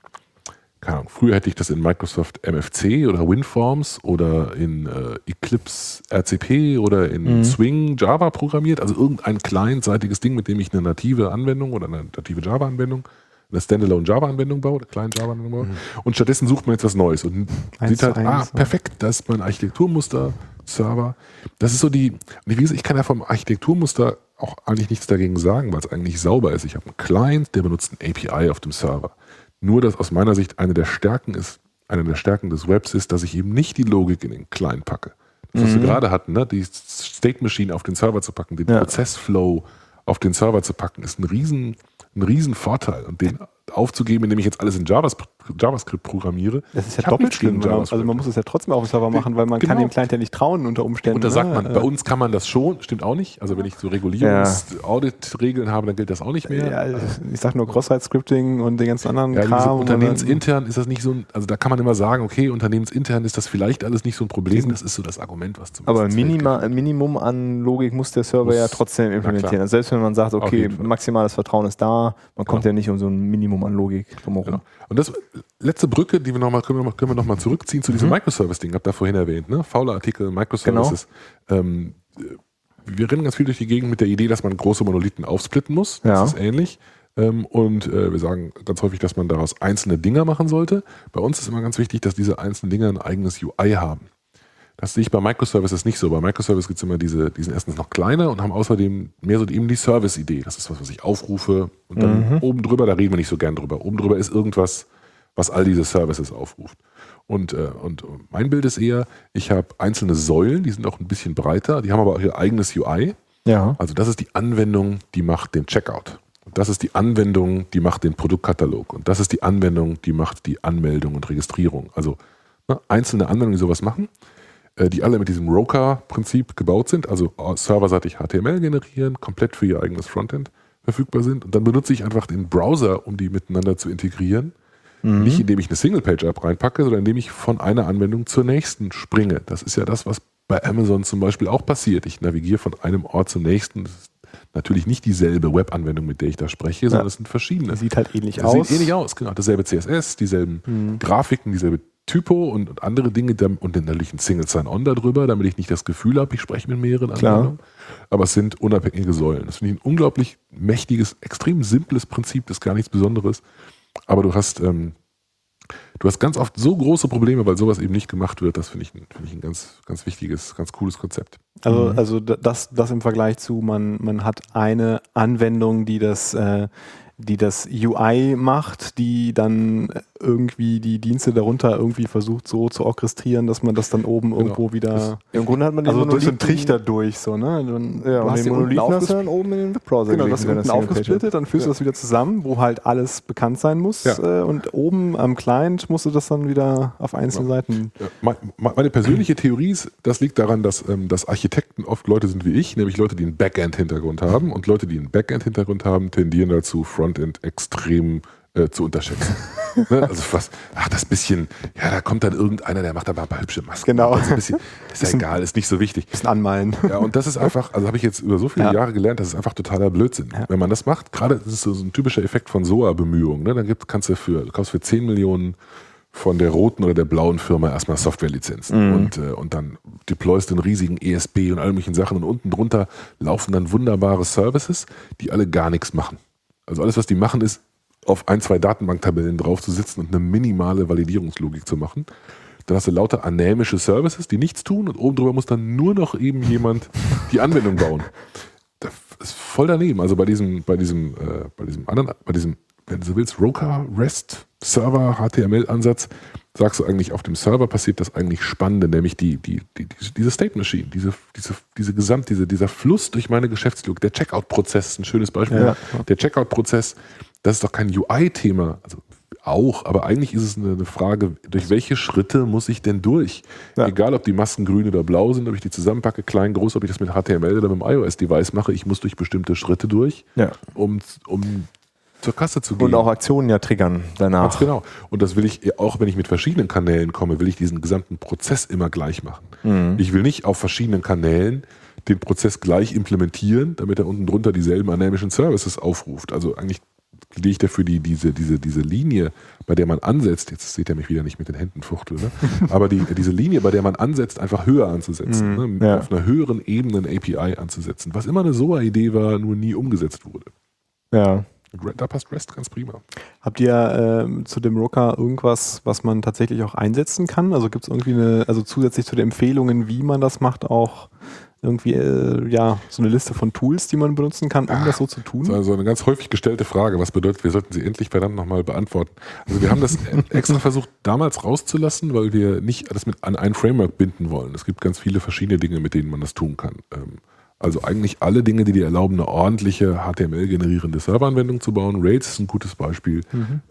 keine Ahnung, früher hätte ich das in Microsoft MFC oder WinForms oder in äh, Eclipse RCP oder in Swing Java programmiert, also irgendein clientseitiges Ding, mit dem ich eine native Anwendung oder eine native Java-Anwendung, eine Standalone Java-Anwendung baue, eine Client Java-Anwendung baue. Und stattdessen sucht man jetzt was Neues und Eins sieht halt, ah, perfekt, das ist mein Architekturmuster, Server. Das ist so die, wie gesagt, ich kann ja vom Architekturmuster auch eigentlich nichts dagegen sagen, weil es eigentlich sauber ist. Ich habe einen Client, der benutzt ein API auf dem Server. Nur, dass aus meiner Sicht eine der Stärken ist, eine der Stärken des Webs ist, dass ich eben nicht die Logik in den Client packe. Das, was wir gerade hatten, ne? die State Machine auf den Server zu packen, den Ja. Prozessflow auf den Server zu packen, ist ein riesen, ein riesen Vorteil. Und den aufzugeben, indem ich jetzt alles in JavaScript, JavaScript programmiere. Das ist ja doppelt schlimm. Also man muss es ja trotzdem auf dem Server machen, weil man Genau. kann dem Client ja nicht trauen unter Umständen. Und da sagt ne? man, Äh, bei uns kann man das schon, stimmt auch nicht. Also wenn ich so Regulierungs-Audit-Regeln habe, dann gilt das auch nicht mehr. Ja, ich sag nur Cross-Site-Scripting und den ganzen anderen Ja, Kram. unternehmensintern ist das nicht so ein, also da kann man immer sagen, okay, unternehmensintern ist das vielleicht alles nicht so ein Problem. Das ist so das Argument, was zum Aber Minima, ein Minimum an Logik muss der Server Muss- ja trotzdem implementieren. Also selbst wenn man sagt, okay, maximales Vertrauen ist da, man kommt Genau. ja nicht um so ein Minimum an Logik drumherum. Genau. Und das letzte Brücke, die wir noch mal, können wir noch mal, können wir noch mal zurückziehen zu Mhm. diesem Microservice-Ding, habt ihr vorhin erwähnt, ne? Faule Artikel, Microservices. Genau. Ähm, äh, wir rennen ganz viel durch die Gegend mit der Idee, dass man große Monolithen aufsplitten muss. Ja. Das ist ähnlich. Ähm, und äh, wir sagen ganz häufig, dass man daraus einzelne Dinger machen sollte. Bei uns ist immer ganz wichtig, dass diese einzelnen Dinger ein eigenes UI haben. Das sehe ich bei Microservices nicht so. Bei Microservices gibt es immer diese, die sind erstens noch kleiner und haben außerdem mehr so eben die Service-Idee. Das ist was, was ich aufrufe und dann oben drüber, da reden wir nicht so gern drüber. Oben drüber ist irgendwas, was all diese Services aufruft. Und, äh, und mein Bild ist eher, ich habe einzelne Säulen, die sind auch ein bisschen breiter, die haben aber auch ihr eigenes UI. Ja. Also das ist die Anwendung, die macht den Checkout. Und das ist die Anwendung, die macht den Produktkatalog. Und das ist die Anwendung, die macht die Anmeldung und Registrierung. Also ne, einzelne Anwendungen, die sowas machen, äh, die alle mit diesem Roka-Prinzip gebaut sind, also äh, serverseitig HTML generieren, komplett für ihr eigenes Frontend verfügbar sind. Und dann benutze ich einfach den Browser, um die miteinander zu integrieren. Nicht indem ich eine Single-Page-App reinpacke, sondern indem ich von einer Anwendung zur nächsten springe. Das ist ja das, was bei Amazon zum Beispiel auch passiert. Ich navigiere von einem Ort zum nächsten. Das ist natürlich nicht dieselbe Web-Anwendung, mit der ich da spreche, sondern es sind verschiedene. Sieht halt ähnlich Das aus. Sieht ähnlich aus, genau. Dasselbe CSS, dieselben Grafiken, dieselbe Typo und, und andere Dinge und dann natürlich ein Single Sign-On darüber, damit ich nicht das Gefühl habe, ich spreche mit mehreren. Anwendungen. Aber es sind unabhängige Säulen. Das finde ich ein unglaublich mächtiges, extrem simples Prinzip, das ist gar nichts Besonderes. Aber du hast, ähm, du hast ganz oft so große Probleme, weil sowas eben nicht gemacht wird. Das finde ich, ein- finde ich ein ganz, ganz wichtiges, ganz cooles Konzept. Also, also d- das, das im Vergleich zu, man, man hat eine Anwendung, die das, äh, die das UI macht, die dann irgendwie die Dienste darunter irgendwie versucht so zu orchestrieren, dass man das dann oben irgendwo wieder, Im Grunde hat man den also durch so einen Monolithen- Trichter durch, so, ne? Dann, Ja, du und den Monolithen hast du dann oben in den Webbrowser Genau, das unten aufgesplittet, dann führst du das wieder zusammen, wo halt alles bekannt sein muss. Ja. Äh, und oben am Client musst du das dann wieder auf einzelne Seiten. Ja, me- Meine persönliche Theorie ist, das liegt daran, dass, ähm, dass Architekten oft Leute sind wie ich, nämlich Leute, die einen Backend-Hintergrund haben. Und Leute, die einen Backend-Hintergrund haben, tendieren dazu, Frontend extrem äh, zu unterschätzen. ne? Also was, ach, das bisschen, ja, da kommt dann irgendeiner, der macht aber ein paar hübsche Masken. Genau. Also ein bisschen, ist ja egal, ist nicht so wichtig. Bisschen anmalen. Ja, und das ist einfach, also habe ich jetzt über so viele Ja. Jahre gelernt, das ist einfach totaler Blödsinn. Wenn man das macht, gerade das ist so, so ein typischer Effekt von SOA-Bemühungen, ne? dann gibt, kannst du für, du kaufst für 10 Millionen von der roten oder der blauen Firma erstmal Softwarelizenzen und, äh, und dann deployst du einen riesigen ESB und all möglichen Sachen und unten drunter laufen dann wunderbare Services, die alle gar nichts machen. Also alles, was die machen, ist auf ein, zwei Datenbanktabellen drauf zu sitzen und eine minimale Validierungslogik zu machen. Dann hast du lauter anämische Services, die nichts tun und oben drüber muss dann nur noch eben jemand die Anwendung bauen. Das ist voll daneben. Also bei diesem, bei diesem, äh, bei diesem anderen, bei diesem wenn du so willst, Roka, REST, Server, HTML-Ansatz, sagst du eigentlich, auf dem Server passiert das eigentlich Spannende, nämlich die, die, die, diese State Machine, diese, diese, diese Gesamt, diese, dieser Fluss durch meine Geschäftslogik, der Checkout-Prozess ist ein schönes Beispiel. Ja. Der Checkout-Prozess, das ist doch kein UI-Thema, also auch, aber eigentlich ist es eine Frage, durch welche Schritte muss ich denn durch? Ja. Egal, ob die Masken grün oder blau sind, ob ich die zusammenpacke, klein, groß, ob ich das mit HTML oder mit dem iOS-Device mache, ich muss durch bestimmte Schritte durch, Ja. um, um zur Kasse zu gehen. Und auch Aktionen ja triggern danach. Ganz genau. Und das will ich, auch wenn ich mit verschiedenen Kanälen komme, will ich diesen gesamten Prozess immer gleich machen. Mhm. Ich will nicht auf verschiedenen Kanälen den Prozess gleich implementieren, damit er unten drunter dieselben anämischen Services aufruft. Also eigentlich lege ich dafür die, diese, diese, diese Linie, bei der man ansetzt, jetzt seht ihr mich wieder nicht mit den Händen fuchteln, ne? aber die, diese Linie, bei der man ansetzt, einfach höher anzusetzen, Mhm, ne? ja. auf einer höheren Ebene ein API anzusetzen, was immer eine SOA-Idee war, nur nie umgesetzt wurde. Ja. Da passt REST ganz prima. Habt ihr ähm, zu dem Rocker irgendwas, was man tatsächlich auch einsetzen kann? Also gibt es irgendwie eine, also zusätzlich zu den Empfehlungen, wie man das macht, auch irgendwie äh, ja so eine Liste von Tools, die man benutzen kann, um das so zu tun? also eine ganz häufig gestellte Frage. Was bedeutet, wir sollten sie endlich verdammt nochmal beantworten. Also wir haben das extra versucht damals rauszulassen, weil wir nicht alles mit an ein Framework binden wollen. Es gibt ganz viele verschiedene Dinge, mit denen man das tun kann. Ähm, Also eigentlich alle Dinge, die dir erlauben, eine ordentliche HTML-generierende Serveranwendung zu bauen. Rails ist ein gutes Beispiel.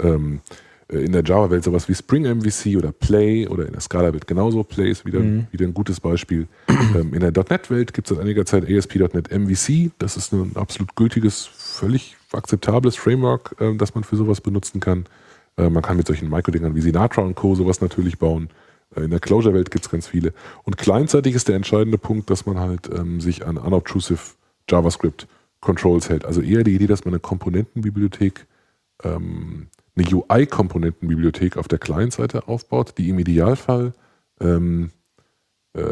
Ähm, äh, in der Java-Welt sowas wie Spring MVC oder Play oder in der Scala-Welt genauso. Play ist wieder, wieder ein gutes Beispiel. ähm, in der .NET-Welt gibt es seit einiger Zeit ASP.NET MVC. Das ist ein absolut gültiges, völlig akzeptables Framework, ähm, das man für sowas benutzen kann. Äh, man kann mit solchen Microdingern wie Sinatra und Co. sowas natürlich bauen. Äh, In der Clojure-Welt gibt es ganz viele. Und gleichzeitig ist der entscheidende Punkt, dass man halt ähm, sich an unobtrusive JavaScript Controls hält. Also eher die Idee, dass man eine Komponentenbibliothek, ähm, eine UI-Komponentenbibliothek auf der Client-Seite aufbaut, die im Idealfall, ähm, äh,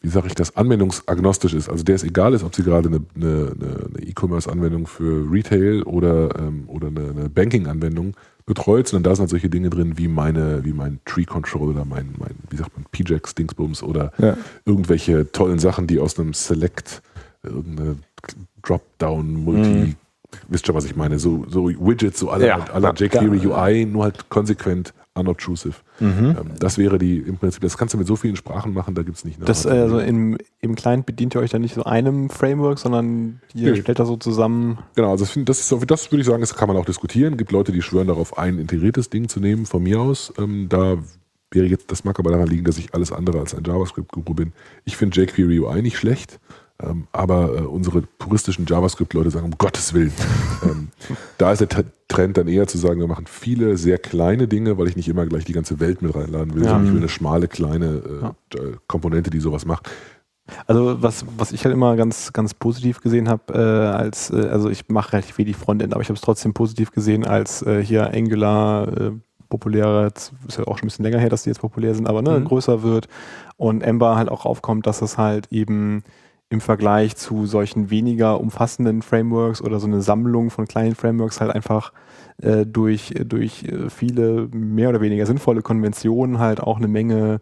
wie sage ich das, anwendungsagnostisch ist. Also der es egal ist, ob sie gerade eine, eine, eine E-Commerce-Anwendung für Retail oder, ähm, oder eine, eine Banking-Anwendung betreut, sondern da sind halt solche Dinge drin wie meine, wie mein Tree Control oder mein, mein wie sagt man, PJAX Dingsbums oder Ja. irgendwelche tollen Sachen, die aus einem Select, irgendeine Dropdown, Multi, wisst ihr, was ich meine, so, so Widgets, so aller Ja. aller jQuery Ja. UI, nur halt konsequent unobtrusive. Ähm, das wäre die im Prinzip, das kannst du mit so vielen Sprachen machen, da gibt es nicht eine Das, also im, im Client bedient ihr euch dann nicht so einem Framework, sondern ihr Nee. stellt das so zusammen. Genau, also das, ist, das würde ich sagen, das kann man auch diskutieren. Es gibt Leute, die schwören darauf, ein integriertes Ding zu nehmen, von mir aus. Ähm, da wäre jetzt, das mag aber daran liegen, dass ich alles andere als ein JavaScript-Guru bin. Ich finde jQuery UI nicht schlecht, ähm, aber äh, unsere puristischen JavaScript-Leute sagen, um Gottes Willen. ähm, da ist der T- Trend dann eher zu sagen, wir machen viele sehr kleine Dinge, weil ich nicht immer gleich die ganze Welt mit reinladen will, Ja. sondern ich will eine schmale, kleine äh, äh, Komponente, die sowas macht. Also was, was ich halt immer ganz, ganz positiv gesehen habe, äh, als, äh, also ich mache relativ wenig Frontend, aber ich habe es trotzdem positiv gesehen, als äh, hier Angular äh, populärer, ist ja auch schon ein bisschen länger her, dass die jetzt populär sind, aber ne, Mhm. größer wird und Ember halt auch aufkommt, dass es halt eben im Vergleich zu solchen weniger umfassenden Frameworks oder so eine Sammlung von kleinen Frameworks halt einfach äh, durch, durch äh, viele mehr oder weniger sinnvolle Konventionen halt auch eine Menge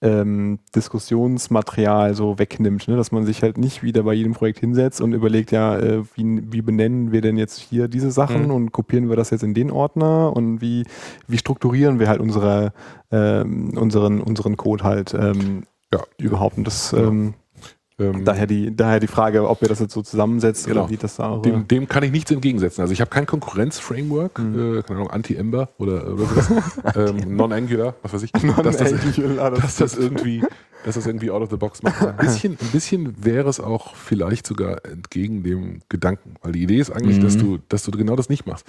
ähm, Diskussionsmaterial so wegnimmt, ne? dass man sich halt nicht wieder bei jedem Projekt hinsetzt und überlegt, ja, äh, wie, wie benennen wir denn jetzt hier diese Sachen Mhm. und kopieren wir das jetzt in den Ordner und wie, wie strukturieren wir halt unsere, ähm, unseren, unseren Code halt ähm, Ja. überhaupt. Und das Genau. Ähm, daher die, daher die Frage, ob ihr das jetzt so zusammensetzt Genau. oder wie das da auch. Dem, dem kann ich nichts entgegensetzen. Also ich habe kein Konkurrenz-Framework, Mhm. äh, keine Ahnung, Anti-Ember oder, oder sowas, ähm, Non-Angular, was weiß ich, dass, das, dass das irgendwie, dass das irgendwie out of the box macht. Ein bisschen, ein bisschen wäre es auch vielleicht sogar entgegen dem Gedanken, weil die Idee ist eigentlich, dass du, dass du genau das nicht machst.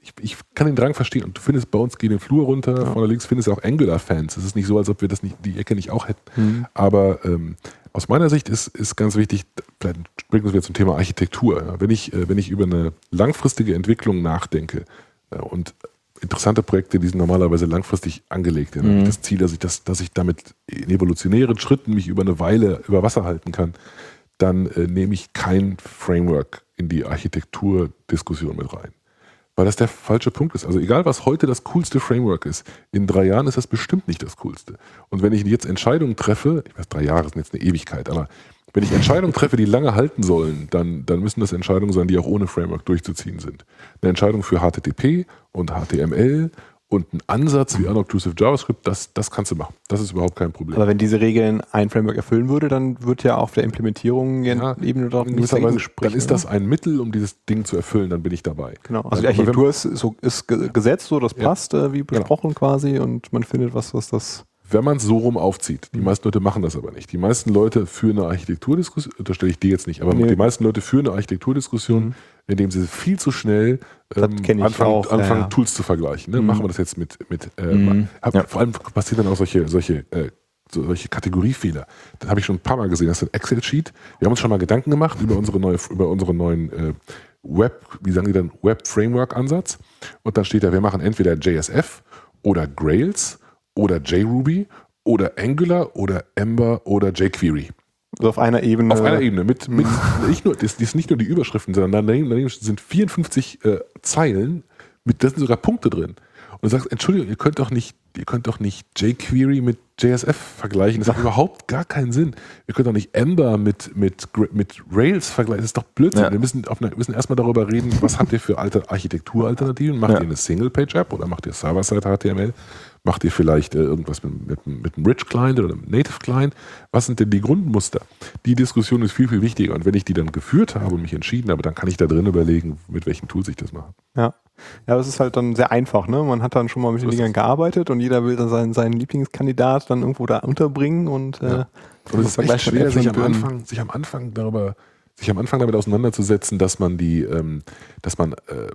Ich, ich kann den Drang verstehen und du findest bei uns, geh den Flur runter, vorne links findest du auch Angular-Fans. Es ist nicht so, als ob wir das nicht, die Ecke nicht auch hätten. Mhm. Aber ähm, aus meiner Sicht ist, ist ganz wichtig, vielleicht bringen wir wieder zum Thema Architektur. Wenn, ich, äh, wenn ich über eine langfristige Entwicklung nachdenke äh, und interessante Projekte, die sind normalerweise langfristig angelegt. Ich Das Ziel, dass ich, das, dass ich damit in evolutionären Schritten mich über eine Weile über Wasser halten kann, dann äh, nehme ich kein Framework in die Architekturdiskussion mit rein. Weil das der falsche Punkt ist. Also egal, was heute das coolste Framework ist, in drei Jahren ist das bestimmt nicht das coolste. Und wenn ich jetzt Entscheidungen treffe, ich weiß, drei Jahre sind jetzt eine Ewigkeit, aber Wenn ich Entscheidungen treffe, die lange halten sollen, dann, dann müssen das Entscheidungen sein, die auch ohne Framework durchzuziehen sind. Eine Entscheidung für HTTP und HTML und ein Ansatz wie Unobtrusive JavaScript, das, das kannst du machen. Das ist überhaupt kein Problem. Aber wenn diese Regeln ein Framework erfüllen würde, dann wird ja auf der Implementierung Ja, nichts gewisser dagegen Weise, sprechen, dann ist oder? das ein Mittel, um dieses Ding zu erfüllen, dann bin ich dabei. Genau, also die Aber wenn- Architektur ist, so, ist ge- gesetzt, so das Ja. passt, äh, wie besprochen quasi, und man findet was, was das. Wenn man es so rum aufzieht. Die meisten Leute machen das aber nicht. Die meisten Leute führen eine Architekturdiskussion, unterstelle ich dir jetzt nicht, aber Nee. die meisten Leute führen eine Architekturdiskussion, Mhm. Indem sie viel zu schnell ähm, anfangen, auch, anfangen ja. Tools zu vergleichen. Ne? Mhm. Machen wir das jetzt mit, mit äh, Mhm. hab, Ja. vor allem passieren dann auch solche, solche, äh, so, solche Kategoriefehler. Das habe ich schon ein paar Mal gesehen. Das ist ein Excel-Sheet. Wir haben uns schon mal Gedanken gemacht über unsere neue, über unseren neuen äh, Web, wie sagen die dann, Web-Framework-Ansatz. Und dann steht da, wir machen entweder JSF oder Grails oder JRuby oder Angular oder Ember oder jQuery. Also auf einer Ebene. Auf einer Ebene. Mit, mit nicht nur, das, das nicht nur die Überschriften, sondern daneben, daneben sind 54 äh, Zeilen, mit, da sind sogar Punkte drin. Und du sagst, Entschuldigung, ihr könnt doch nicht, ihr könnt doch nicht jQuery mit JSF vergleichen. Das hat überhaupt gar keinen Sinn. Ihr könnt doch nicht Ember mit, mit, mit Rails vergleichen. Das ist doch Blödsinn. Ja. Wir müssen, auf einer, müssen erstmal darüber reden, was habt ihr für alte Architekturalternativen? Macht Ja. ihr eine Single-Page-App oder macht ihr Server-Side-HTML? Macht ihr vielleicht äh, irgendwas mit, mit, mit einem Rich-Client oder einem Native-Client? Was sind denn die Grundmuster? Die Diskussion ist viel, viel wichtiger. Und wenn ich die dann geführt habe und mich entschieden habe, dann kann ich da drin überlegen, mit welchen Tools ich das mache. Ja. Ja, aber es ist halt dann sehr einfach, ne? Man hat dann schon mal mit den Dingern gearbeitet und jeder will dann seinen, seinen Lieblingskandidat dann irgendwo da unterbringen und äh, Ja. Und es ist echt schwer, sich am. Anfang, sich am Anfang darüber, sich am Anfang damit auseinanderzusetzen, dass man die, ähm, dass man, äh,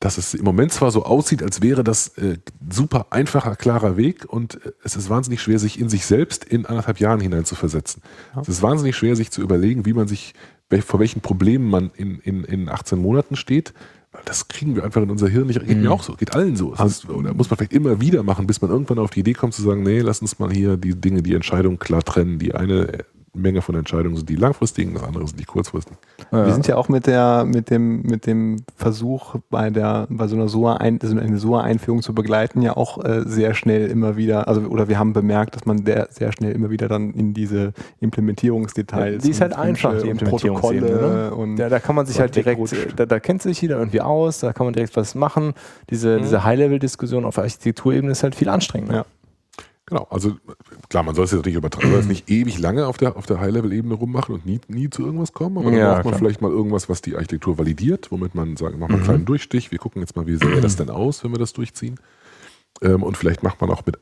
dass es im Moment zwar so aussieht, als wäre das äh, super einfacher, klarer Weg und äh, es ist wahnsinnig schwer, sich in sich selbst in anderthalb Jahren hinein zu versetzen. Ja. Es ist wahnsinnig schwer, sich zu überlegen, wie man sich, wel- vor welchen Problemen man in, in, in 18 Monaten steht. Weil Das kriegen wir einfach in unser Hirn nicht. Geht Mhm. mir auch so, geht allen so. Es ist, oder muss man vielleicht immer wieder machen, bis man irgendwann auf die Idee kommt zu sagen, nee, lass uns mal hier die Dinge, die Entscheidungen klar trennen. Die eine Menge von Entscheidungen sind die langfristigen, das andere sind die kurzfristigen. Wir sind ja auch mit der, mit dem, mit dem Versuch bei der, bei so einer SOA ein, so eine SOA-Einführung zu begleiten, ja auch äh, sehr schnell immer wieder, also oder wir haben bemerkt, dass man der, sehr schnell immer wieder dann in diese Implementierungsdetails. Ja, die ist halt und einfach, die und Implementierungsebene, Protokolle ne? und Ja, da kann man sich halt direkt, äh, da, da kennt sich jeder irgendwie aus, da kann man direkt was machen. Diese, Mhm. diese High-Level-Diskussion auf Architekturebene ist halt viel anstrengender. Ja. Genau, also klar, man soll es jetzt nicht übertreiben, man soll es nicht ewig lange auf der, auf der High-Level-Ebene rummachen und nie, nie zu irgendwas kommen, aber dann Ja, braucht man klar. vielleicht mal irgendwas, was die Architektur validiert, womit man sagt, machen wir einen Mhm. kleinen Durchstich, wir gucken jetzt mal, wie sähe das denn aus, wenn wir das durchziehen. Ähm, und vielleicht macht man auch mit,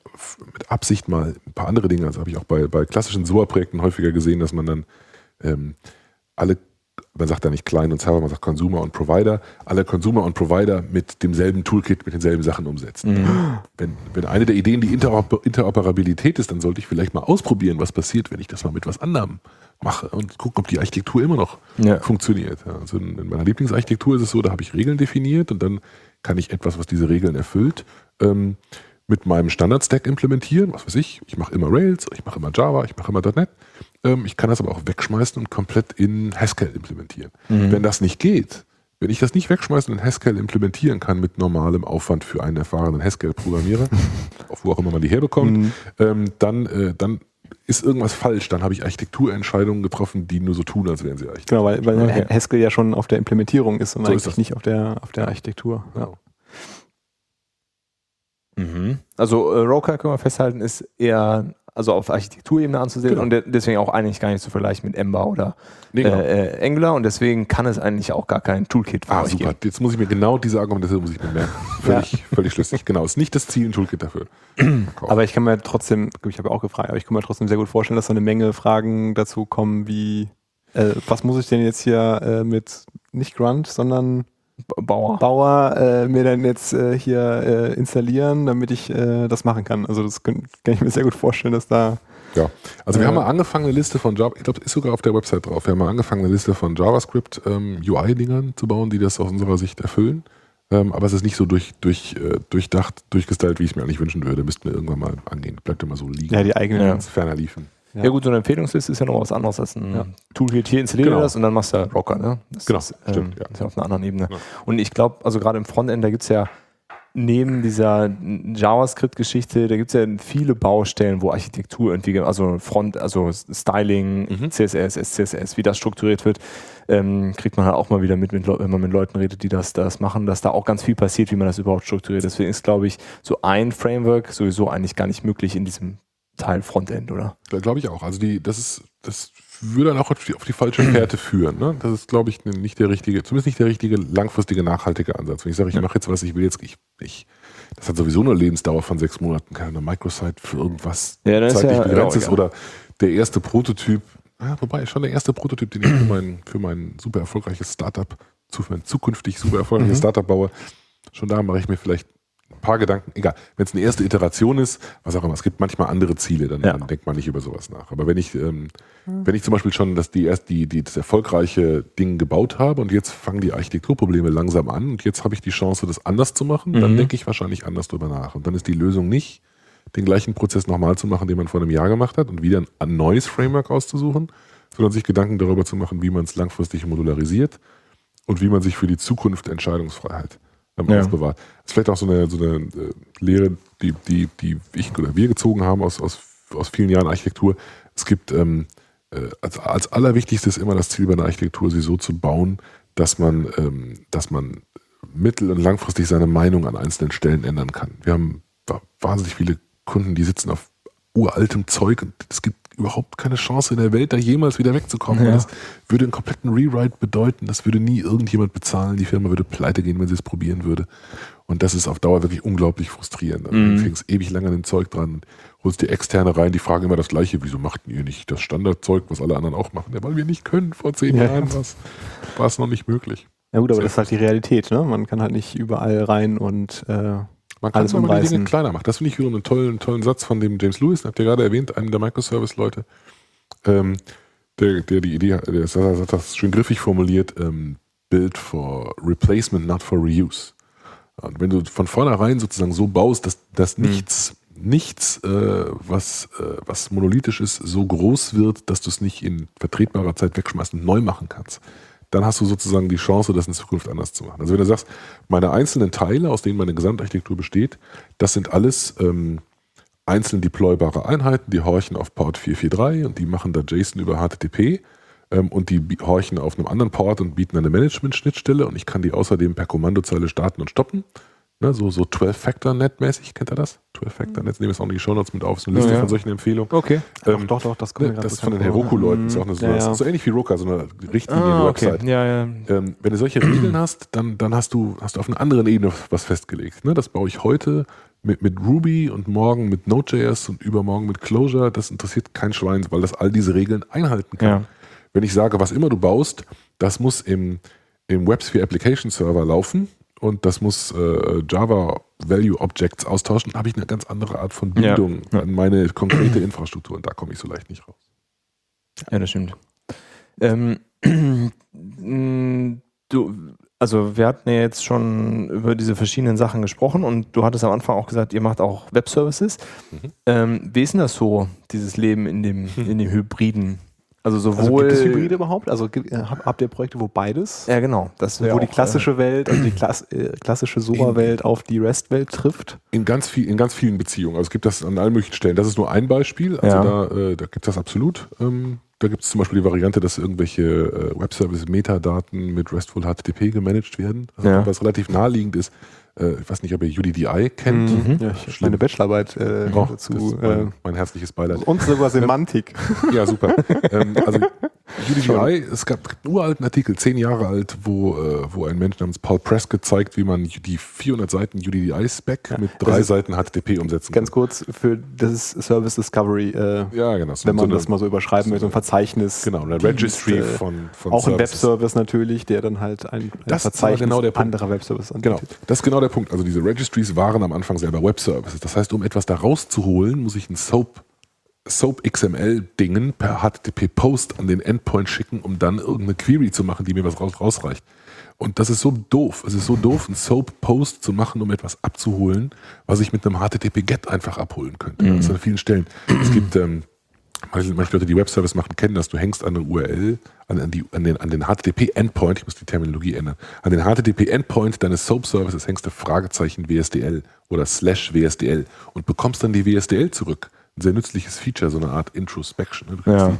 mit Absicht mal ein paar andere Dinge. Also habe ich auch bei, bei klassischen SOA-Projekten häufiger gesehen, dass man dann ähm, alle, man sagt da nicht Client und Server, man sagt Consumer und Provider, alle Consumer und Provider mit demselben Toolkit, mit denselben Sachen umsetzt. Mhm. Wenn, wenn eine der Ideen die Interoper Interoperabilität ist, dann sollte ich vielleicht mal ausprobieren, was passiert, wenn ich das mal mit was anderem mache und gucken, ob die Architektur immer noch Ja. funktioniert. Also in, in meiner Lieblingsarchitektur ist es so, da habe ich Regeln definiert und dann kann ich etwas, was diese Regeln erfüllt, ähm, mit meinem Standard-Stack implementieren. Was weiß ich, ich mache immer Rails, ich mache immer Java, ich mache immer .NET. Ähm, ich kann das aber auch wegschmeißen und komplett in Haskell implementieren. Mhm. Wenn das nicht geht, wenn ich das nicht wegschmeißen und in Haskell implementieren kann mit normalem Aufwand für einen erfahrenen Haskell-Programmierer, auf wo auch immer man die herbekommt, Mhm. ähm, dann, äh, dann ist irgendwas falsch. Dann habe ich Architekturentscheidungen getroffen, die nur so tun, als wären sie Architektur. Genau, weil, weil Okay. Haskell ja schon auf der Implementierung ist und So ist eigentlich das. nicht auf der, auf der Architektur. Ja. Genau. Mhm. Also äh, Roker können wir festhalten, ist eher also auf Architekturebene anzusehen Genau. und de deswegen auch eigentlich gar nicht zu vergleichen mit Ember oder Nee, genau. äh, äh, Angular und deswegen kann es eigentlich auch gar kein Toolkit für Ah, super. geben. Jetzt muss ich mir genau diese Argumentation muss ich mir merken. Völlig, völlig schlüssig. Genau. Ist nicht das Ziel, ein Toolkit dafür. Aber ich kann mir trotzdem, ich habe ja auch gefragt, aber ich kann mir trotzdem sehr gut vorstellen, dass da eine Menge Fragen dazu kommen, wie, äh, was muss ich denn jetzt hier äh, mit, nicht Grunt, sondern Bauer. Bauer äh, mir dann jetzt äh, hier äh, installieren, damit ich äh, das machen kann. Also das kann, kann ich mir sehr gut vorstellen, dass da Ja, also wir Äh, haben mal angefangen, eine Liste von Java, ich glaube, ist sogar auf der Website drauf. Wir haben mal angefangen, eine Liste von JavaScript ähm, UI-Dingern zu bauen, die das aus unserer Sicht erfüllen. Ähm, aber es ist nicht so durch, durch, äh, durchdacht, durchgestylt, wie ich es mir eigentlich wünschen würde. Müssten wir irgendwann mal angehen. Bleibt immer so liegen. ja die eigenen Ja. Ganz ferner liefen. Ja. Ja. gut, so eine Empfehlungsliste ist ja noch was anderes als ein Ja. Toolkit. Hier installiere Genau. das und dann machst du Rocker. Ne? Das Genau, ist, stimmt, ja. ist ja auf einer anderen Ebene. Ja. Und ich glaube, also gerade im Frontend, da gibt es ja neben dieser JavaScript-Geschichte, da gibt es ja viele Baustellen, wo Architektur irgendwie, also Front, also Styling, Mhm. CSS, SCSS, wie das strukturiert wird, ähm, kriegt man halt auch mal wieder mit, mit, wenn man mit Leuten redet, die das, das machen, dass da auch ganz viel passiert, wie man das überhaupt strukturiert. Deswegen ist, glaube ich, so ein Framework sowieso eigentlich gar nicht möglich in diesem Teil Frontend, oder? Da glaube ich auch. Also die, das ist, das würde dann auch auf die, auf die falsche Fährte führen. Ne? Das ist, glaube ich, nicht der richtige, zumindest nicht der richtige langfristige, nachhaltige Ansatz. Wenn ich sage, ich Ja. mache jetzt was, ich will jetzt, ich, ich, das hat sowieso eine Lebensdauer von sechs Monaten, keine Microsite für irgendwas Ja, zeitlich ja- begrenzt ist oder der erste Prototyp, ja, wobei schon der erste Prototyp, den ich für mein, für mein super erfolgreiches Startup, zu für mein zukünftig super erfolgreiches Mhm. Startup baue, schon da mache ich mir vielleicht paar Gedanken, egal, wenn es eine erste Iteration ist, was auch immer, es gibt manchmal andere Ziele, dann, Ja. dann denkt man nicht über sowas nach. Aber wenn ich, ähm, wenn ich zum Beispiel schon das, die, erst die, die, das erfolgreiche Ding gebaut habe und jetzt fangen die Architekturprobleme langsam an und jetzt habe ich die Chance, das anders zu machen, dann Mhm. denke ich wahrscheinlich anders drüber nach. Und dann ist die Lösung nicht, den gleichen Prozess nochmal zu machen, den man vor einem Jahr gemacht hat und wieder ein, ein neues Framework auszusuchen, sondern sich Gedanken darüber zu machen, wie man es langfristig modularisiert und wie man sich für die Zukunft Entscheidungsfreiheit ähm, Ja. aufbewahrt. Das ist vielleicht auch so eine, so eine äh, Lehre, die, die, die ich oder wir gezogen haben aus, aus, aus vielen Jahren Architektur. Es gibt ähm, äh, als, als allerwichtigstes immer das Ziel bei einer Architektur, sie so zu bauen, dass man, ähm, dass man mittel- und langfristig seine Meinung an einzelnen Stellen ändern kann. Wir haben wa- wahnsinnig viele Kunden, die sitzen auf uraltem Zeug und es gibt überhaupt keine Chance in der Welt, da jemals wieder wegzukommen. Ja. Das würde einen kompletten Rewrite bedeuten. Das würde nie irgendjemand bezahlen. Die Firma würde pleite gehen, wenn sie es probieren würde. Und das ist auf Dauer wirklich unglaublich frustrierend. Mhm. Du fängst ewig lang an dem Zeug dran, holst dir Externe rein, die fragen immer das Gleiche. Wieso machten ihr nicht das Standardzeug, was alle anderen auch machen? Ja, weil wir nicht können. Vor zehn Ja. Jahren war es noch nicht möglich. Ja gut, aber das ist halt die Realität, ne? Man kann halt nicht überall rein und äh, Man kann Alles es mal die. Dinge kleiner machen. Das finde ich wieder einen tollen, tollen Satz von dem James Lewis, habt ihr gerade erwähnt, einem der Microservice-Leute, ähm, der, der die Idee, hat- der hat das, schön griffig formuliert, ähm, Build for Replacement, not for Reuse. Und wenn du von vornherein sozusagen so baust, dass, dass Mhm. nichts, nichts, äh, was, äh, was monolithisch ist, so groß wird, dass du es nicht in vertretbarer Zeit wegschmeißt und neu machen kannst, dann hast du sozusagen die Chance, das in Zukunft anders zu machen. Also wenn du sagst, meine einzelnen Teile, aus denen meine Gesamtarchitektur besteht, das sind alles ähm, einzeln deploybare Einheiten, die horchen auf Port 443 und die machen da JSON über HTTP ähm, und die horchen auf einem anderen Port und bieten eine Management-Schnittstelle und ich kann die außerdem per Kommandozeile starten und stoppen. Ne, so so 12-Factor-Net-mäßig, kennt ihr das? 12-Factor-Net, nehmen wir es auch in die Shownotes mit auf, ist eine Liste Ja, von solchen Empfehlungen. Okay. Ähm, doch, doch, das kommt Ne, das ist von den vor. Heroku-Leuten, ist auch eine, Mhm. Ja, ja. so ähnlich wie Roka, so eine Ah, okay. Richtlinien-Website. Ja, ja. Ähm, wenn du solche Regeln hast, dann, dann hast, du, hast du auf einer anderen Ebene was festgelegt. Ne? Das baue ich heute mit, mit Ruby und morgen mit Node.js und übermorgen mit Clojure. Das interessiert kein Schwein, weil das all diese Regeln einhalten kann. Wenn ich sage, was immer du baust, das muss im, im WebSphere Application Server laufen und das muss äh, Java Value Objects austauschen, habe ich eine ganz andere Art von. Bindung Ja. an meine konkrete Infrastruktur und da komme ich so leicht nicht raus. Ja, das stimmt. Ähm, du, also wir hatten ja jetzt schon über diese verschiedenen Sachen gesprochen und du hattest am Anfang auch gesagt, ihr macht auch Webservices. Mhm. Ähm, wie ist denn das so, dieses Leben in dem, in dem Hybriden? Also Also sowohl. gibt es Hybride überhaupt? Also äh, habt, ihr Projekte, wo beides? Ja, genau. Das wo die auch, klassische Welt, also die Klass, äh, klassische SOA-Welt auf die REST-Welt trifft? In ganz, viel, in ganz vielen Beziehungen. Also es gibt das an allen möglichen Stellen. Das ist nur ein Beispiel. Also Ja. da, äh, da gibt es das absolut. Ähm, da gibt es zum Beispiel die Variante, dass irgendwelche äh, Webservice-Metadaten mit RESTful HTTP gemanagt werden. Also Ja. Was relativ naheliegend ist. Äh, ich weiß nicht, ob ihr UDDI kennt. Mhm. Ja, ich meine Bachelorarbeit äh, Oh, dazu. ist Äh, mein, mein herzliches Beileid. und sogar Semantik. Ja, super. ähm, also UDDI, es gab einen uralten Artikel, zehn Jahre alt, wo, äh, wo ein Mensch namens Paul Prescott zeigt, wie man die 400 Seiten UDDI-Spec mit drei Seiten HTTP umsetzen Ganz kurz für das ist Service Discovery, äh, Ja, genau. Wenn man so das eine- mal so überschreiben will, so ein Verzeichnis. Genau, Dienst, Registry äh, von, von Auch ein Services. Webservice natürlich, der dann halt ein, ein Das Verzeichnis genau der Punkt. anderer Webservices Genau, anbietet. das ist genau der Punkt. Also diese Registries waren am Anfang selber Web-Services. Das heißt, um etwas da rauszuholen, muss ich ein Soap, Soap XML-Dingen per HTTP-Post an den Endpoint schicken, um dann irgendeine Query zu machen, die mir was raus, rausreicht. Und das ist so doof. Es ist so doof, einen Soap-Post zu machen, um etwas abzuholen, was ich mit einem HTTP-Get einfach abholen könnte. Das ist an vielen Stellen. Es gibt ähm, manche, manche Leute, die Webservice machen, kennen das. Du hängst an eine URL, an, an, die, an den, an den HTTP-Endpoint, ich muss die Terminologie ändern, an den HTTP-Endpoint deines Soap-Services hängst du Fragezeichen WSDL oder slash WSDL und bekommst dann die WSDL zurück. Sehr nützliches Feature, so eine Art Introspection. Ne? Ja.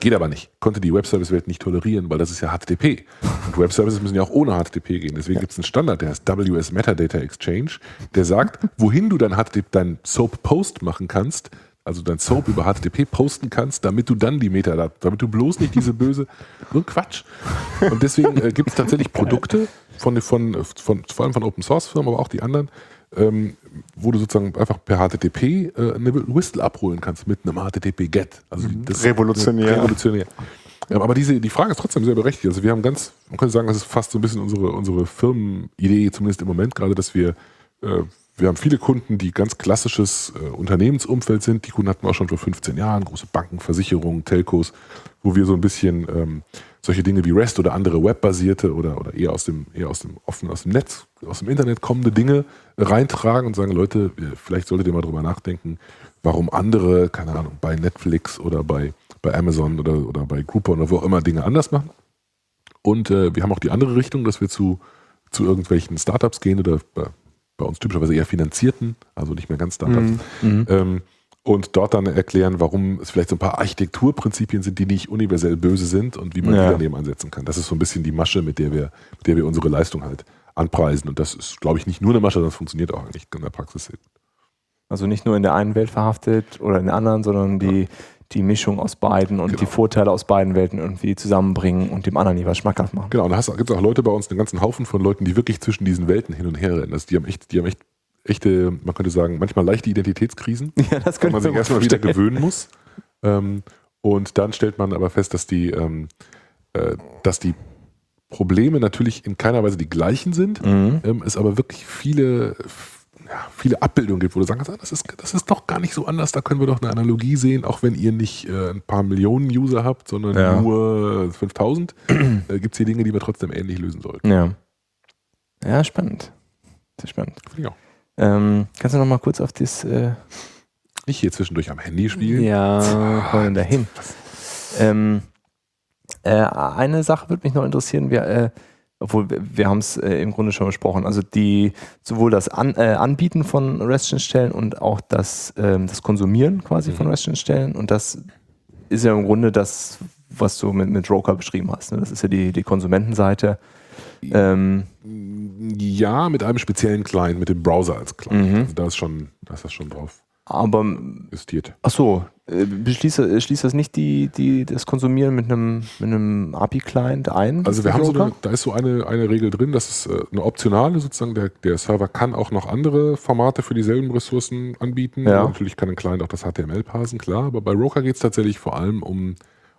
Geht aber nicht. Konnte die Webservice-Welt nicht tolerieren, weil das ist ja HTTP. Und Webservices müssen ja auch ohne HTTP gehen. Deswegen gibt es einen Standard, der heißt WS Metadata Exchange, der sagt, wohin du dein, HTTP, dein Soap-Post machen kannst, also dein Soap über HTTP posten kannst, damit du dann die Metadaten, damit du bloß nicht diese böse, so ein Quatsch. Und deswegen äh, gibt es tatsächlich Produkte von, von, von, vor allem von Open Source Firmen, aber auch die anderen, ähm, wo du sozusagen einfach per HTTP äh, eine Whistle abholen kannst mit einem HTTP-Get. Also das Revolutionär. Revolutionär. Ja, aber diese, die Frage ist trotzdem sehr berechtigt. Also wir haben ganz, man könnte sagen, das ist fast so ein bisschen unsere, unsere Firmenidee, zumindest im Moment gerade, dass wir, äh, wir haben viele Kunden, die ganz klassisches äh, Unternehmensumfeld sind. Die Kunden hatten wir auch schon vor 15 Jahren, große Banken, Versicherungen, Telcos, wo wir so ein bisschen ähm, solche Dinge wie REST oder andere webbasierte oder, oder eher aus dem, eher aus dem offenen, aus dem Netz, aus dem Internet kommende Dinge reintragen und sagen, Leute, vielleicht solltet ihr mal drüber nachdenken, warum andere, keine Ahnung, bei Netflix oder bei, bei Amazon oder, oder bei Groupon oder wo auch immer Dinge anders machen. Und äh, wir haben auch die andere Richtung, dass wir zu, zu irgendwelchen Startups gehen oder bei, bei uns typischerweise eher finanzierten, also nicht mehr ganz Startups. Mhm. Ähm, und dort dann erklären, warum es vielleicht so ein paar Architekturprinzipien sind, die nicht universell böse sind und wie man Ja. die daneben ansetzen kann. Das ist so ein bisschen die Masche, mit der wir, mit der wir unsere Leistung halt anpreisen. Und das ist, glaube ich, nicht nur eine Masche, sondern es funktioniert auch eigentlich in der Praxis. Also nicht nur in der einen Welt verhaftet oder in der anderen, sondern die, die Mischung aus beiden und Genau. die Vorteile aus beiden Welten irgendwie zusammenbringen und dem anderen jeweils schmackhaft machen. Genau, und da gibt es auch Leute bei uns, einen ganzen Haufen von Leuten, die wirklich zwischen diesen Welten hin und her rennen. Also die haben echt, die haben echt, echte, man könnte sagen, manchmal leichte Identitätskrisen. Ja, das man sich erstmal wieder gewöhnen muss. Ähm, und dann stellt man aber fest, dass die, ähm, äh, dass die Probleme natürlich in keiner Weise die gleichen sind, Mhm. ähm, es aber wirklich viele, ja, viele Abbildungen gibt, wo du sagen kannst, ah, das ist, das ist doch gar nicht so anders, da können wir doch eine Analogie sehen, auch wenn ihr nicht äh, ein paar Millionen User habt, sondern Ja. nur 5000, äh, gibt es hier Dinge, die wir trotzdem ähnlich lösen sollten. Ja. Ja, spannend. Sehr spannend. Finde ich auch. Ähm, kannst du noch mal kurz auf das äh, Nicht hier zwischendurch am Handy spielen. Ja, kommen wir denn da hin? Ähm, äh, eine Sache würde mich noch interessieren, wir, äh, obwohl wir, wir haben es äh, im Grunde schon besprochen, also die sowohl das An, äh, Anbieten von REST-Schnittstellen und auch das, ähm, das Konsumieren quasi von Mhm. REST-Schnittstellen und das ist ja im Grunde das, was du mit, mit Roker beschrieben hast. Ne? Das ist ja die, die Konsumentenseite. Ähm, Ja, mit einem speziellen Client, mit dem Browser als Client. Mhm. Also da ist schon, da ist das schon drauf aber justiert. Ach so, äh, beschließt, äh, schließt das nicht die, die, das Konsumieren mit einem, mit einem API-Client ein? Also wir haben so eine, da ist so eine, eine Regel drin, das ist äh, eine optionale sozusagen, der, der Server kann auch noch andere Formate für dieselben Ressourcen anbieten. Ja. Natürlich kann ein Client auch das HTML parsen, klar, aber bei Roker geht es tatsächlich vor allem um,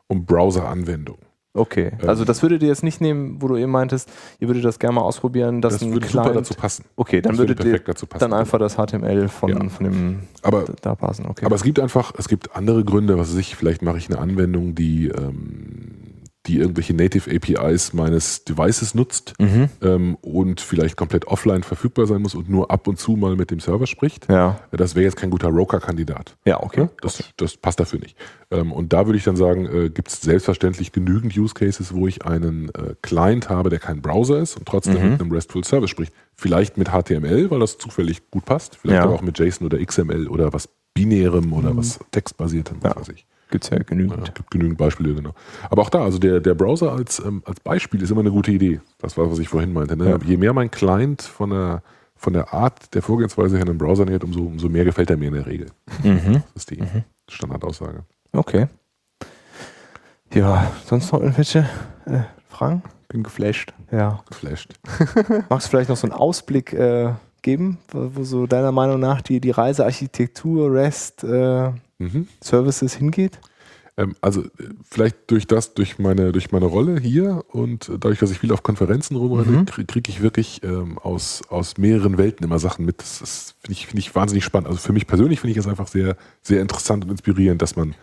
um Browser-Anwendungen. Okay, Ähm, also das würdet ihr jetzt nicht nehmen, wo du eben meintest, ihr würdet das gerne mal ausprobieren, dass Das ein würde super Client... dazu passen. okay, dann Das würde ihr perfekt dazu passen. dann einfach das HTML von, Ja. von dem Aber, da- da passen. Okay. aber es gibt einfach, es gibt andere Gründe, was weiß ich, vielleicht mache ich eine Anwendung, die, ähm, die irgendwelche Native APIs meines Devices nutzt mhm. ähm, und vielleicht komplett offline verfügbar sein muss und nur ab und zu mal mit dem Server spricht. Ja, Das wäre jetzt kein guter Roker-Kandidat. ja, okay. Das, das passt dafür nicht. Ähm, und da würde ich dann sagen, äh, gibt es selbstverständlich genügend Use Cases, wo ich einen äh, Client habe, der kein Browser ist und trotzdem Mhm. mit einem RESTful Service spricht. Vielleicht mit HTML, weil das zufällig gut passt. Vielleicht Ja. aber auch mit JSON oder XML oder was Binärem oder was Textbasiertem, was Ja. weiß ich. Gibt es ja Ja, genügend. es gibt genügend Beispiele, genau. Aber auch da, also der, der Browser als, ähm, als Beispiel ist immer eine gute Idee. Das war, was ich vorhin meinte. Ne? Ja. Je mehr mein Client von der, von der Art der Vorgehensweise her einem Browser nähert, umso, umso mehr gefällt er mir in der Regel. Mhm. Das ist die Standardaussage. Okay. Ja, sonst noch irgendwelche äh, Fragen? Bin geflasht. Ja. Geflasht. Magst du vielleicht noch so einen Ausblick äh, geben, wo, wo so deiner Meinung nach die, die Reise Architektur, REST, äh, Mhm. Services hingeht? Ähm, also äh, vielleicht durch das, durch meine, durch meine Rolle hier und dadurch, dass ich viel auf Konferenzen rumrenne, Mhm. kriege krieg ich wirklich ähm, aus, aus mehreren Welten immer Sachen mit. Das, das finde ich, finde ich wahnsinnig spannend. Also für mich persönlich finde ich es einfach sehr, sehr interessant und inspirierend, dass man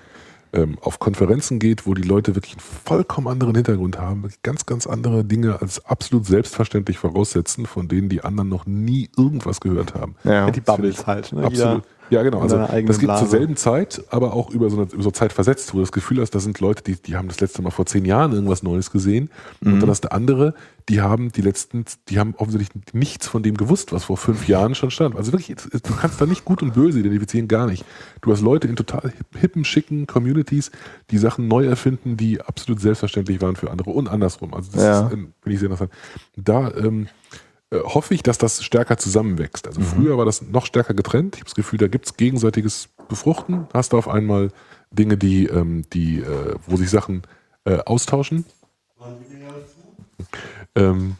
ähm, auf Konferenzen geht, wo die Leute wirklich einen vollkommen anderen Hintergrund haben, ganz, ganz andere Dinge als absolut selbstverständlich voraussetzen, von denen die anderen noch nie irgendwas gehört haben. Ja. die Bubbles halt. Ne? Absolut. Ja, genau. Also das geht Blase. zur selben Zeit, aber auch über so eine über so Zeit versetzt, wo du das Gefühl hast, das sind Leute, die, die haben das letzte Mal vor zehn Jahren irgendwas Neues gesehen. Und Mhm. dann hast du andere, die haben die letzten, die haben offensichtlich nichts von dem gewusst, was vor fünf Jahren schon stand. Also wirklich, du kannst da nicht gut und böse identifizieren, gar nicht. Du hast Leute in total hip- hippen, schicken Communities, die Sachen neu erfinden, die absolut selbstverständlich waren für andere und andersrum. Also das Ja. ist, ähm, finde ich sehr interessant. Da ähm, äh, hoffe ich, dass das stärker zusammenwächst. Also früher war das noch stärker getrennt. Ich habe das Gefühl, da gibt es gegenseitiges Befruchten. Hast du auf einmal Dinge, die, ähm, die äh, wo sich Sachen äh, austauschen. Ähm,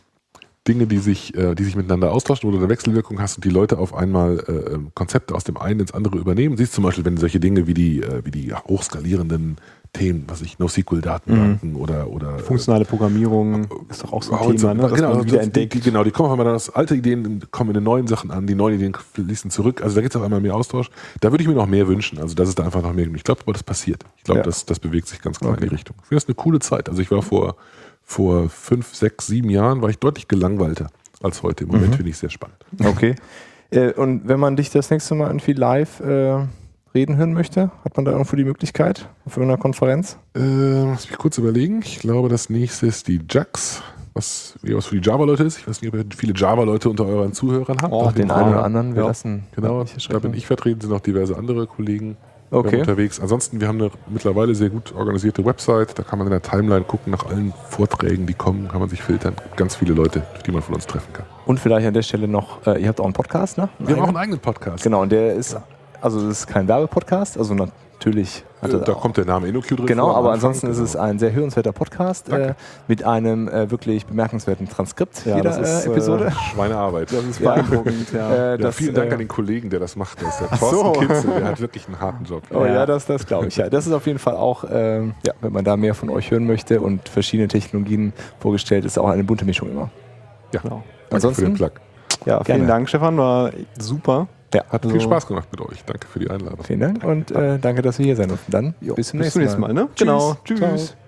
Dinge, die sich, äh, die sich miteinander austauschen, wo du eine Wechselwirkung hast und die Leute auf einmal äh, ähm, Konzepte aus dem einen ins andere übernehmen. Siehst zum Beispiel, wenn solche Dinge wie die, äh, wie die hochskalierenden Themen, was ich, NoSQL-Datenbanken oder, oder Funktionale Programmierung ist doch auch so ein Thema, ne? genau, das- wieder die, entdeckt. die, genau, die kommen auf einmal aus alte Ideen, kommen in den neuen Sachen an, die neuen Ideen fließen zurück. Also da gibt es auf einmal mehr Austausch. Da würde ich mir noch mehr wünschen. Also dass es da einfach noch mehr gibt. Ich glaube aber, das passiert. Ich glaube, Ja. das, das bewegt sich ganz klar in die Richtung. Ich finde das eine coole Zeit. Also ich war vor, vor fünf, sechs, sieben Jahren, war ich deutlich gelangweilter als heute. Im Mhm. Moment finde ich es sehr spannend. Okay. Äh, und wenn man dich das nächste Mal irgendwie live äh, reden hören möchte, hat man da irgendwo die Möglichkeit auf irgendeiner Konferenz? Äh, lass mich kurz überlegen. Ich glaube, das nächste ist die JAX, was, was für die Java-Leute ist. Ich weiß nicht, ob ihr viele Java-Leute unter euren Zuhörern habt. Oh, Auf Den einen oder anderen, wir Ja. lassen. Genau, da bin ich vertreten, sind noch diverse andere Kollegen Okay. unterwegs. Ansonsten, wir haben eine mittlerweile sehr gut organisierte Website, da kann man in der Timeline gucken nach allen Vorträgen, die kommen, kann man sich filtern. Gibt Ganz viele Leute, die man von uns treffen kann. Und vielleicht an der Stelle noch, äh, ihr habt auch einen Podcast, ne? Wir haben auch einen eigenen Podcast. Genau, und der ist, also das ist kein Werbepodcast, also natürlich hat Äh, Da auch- kommt der Name InnoQ drin Genau, vor aber Anfang. ansonsten ist es Genau. ein sehr hörenswerter Podcast äh, mit einem äh, wirklich bemerkenswerten Transkript Ja, jeder das ist, äh, Episode. Schweinearbeit. Das ist beeindruckend, ja. Äh, Ja, das, vielen Dank äh, an den Kollegen, der das macht. Das ist der Thorsten so. Kitzel, der hat wirklich einen harten Job. Oh ja, Ja. das, das glaube ich. Ja, das ist auf jeden Fall auch, ähm, ja, wenn man da mehr von euch hören möchte und verschiedene Technologien vorgestellt, ist auch eine bunte Mischung immer. Ja, Genau. danke Ansonsten- für den Plug. Ja, vielen Gerne. Dank, Stefan, war super. Ja, Hat Also- viel Spaß gemacht mit euch. Danke für die Einladung. vielen Dank und äh, danke, dass wir hier sein durften. Dann bis zum Bis nächsten zum nächsten Mal. Mal, ne? Tschüss. Genau. Tschüss. Ciao.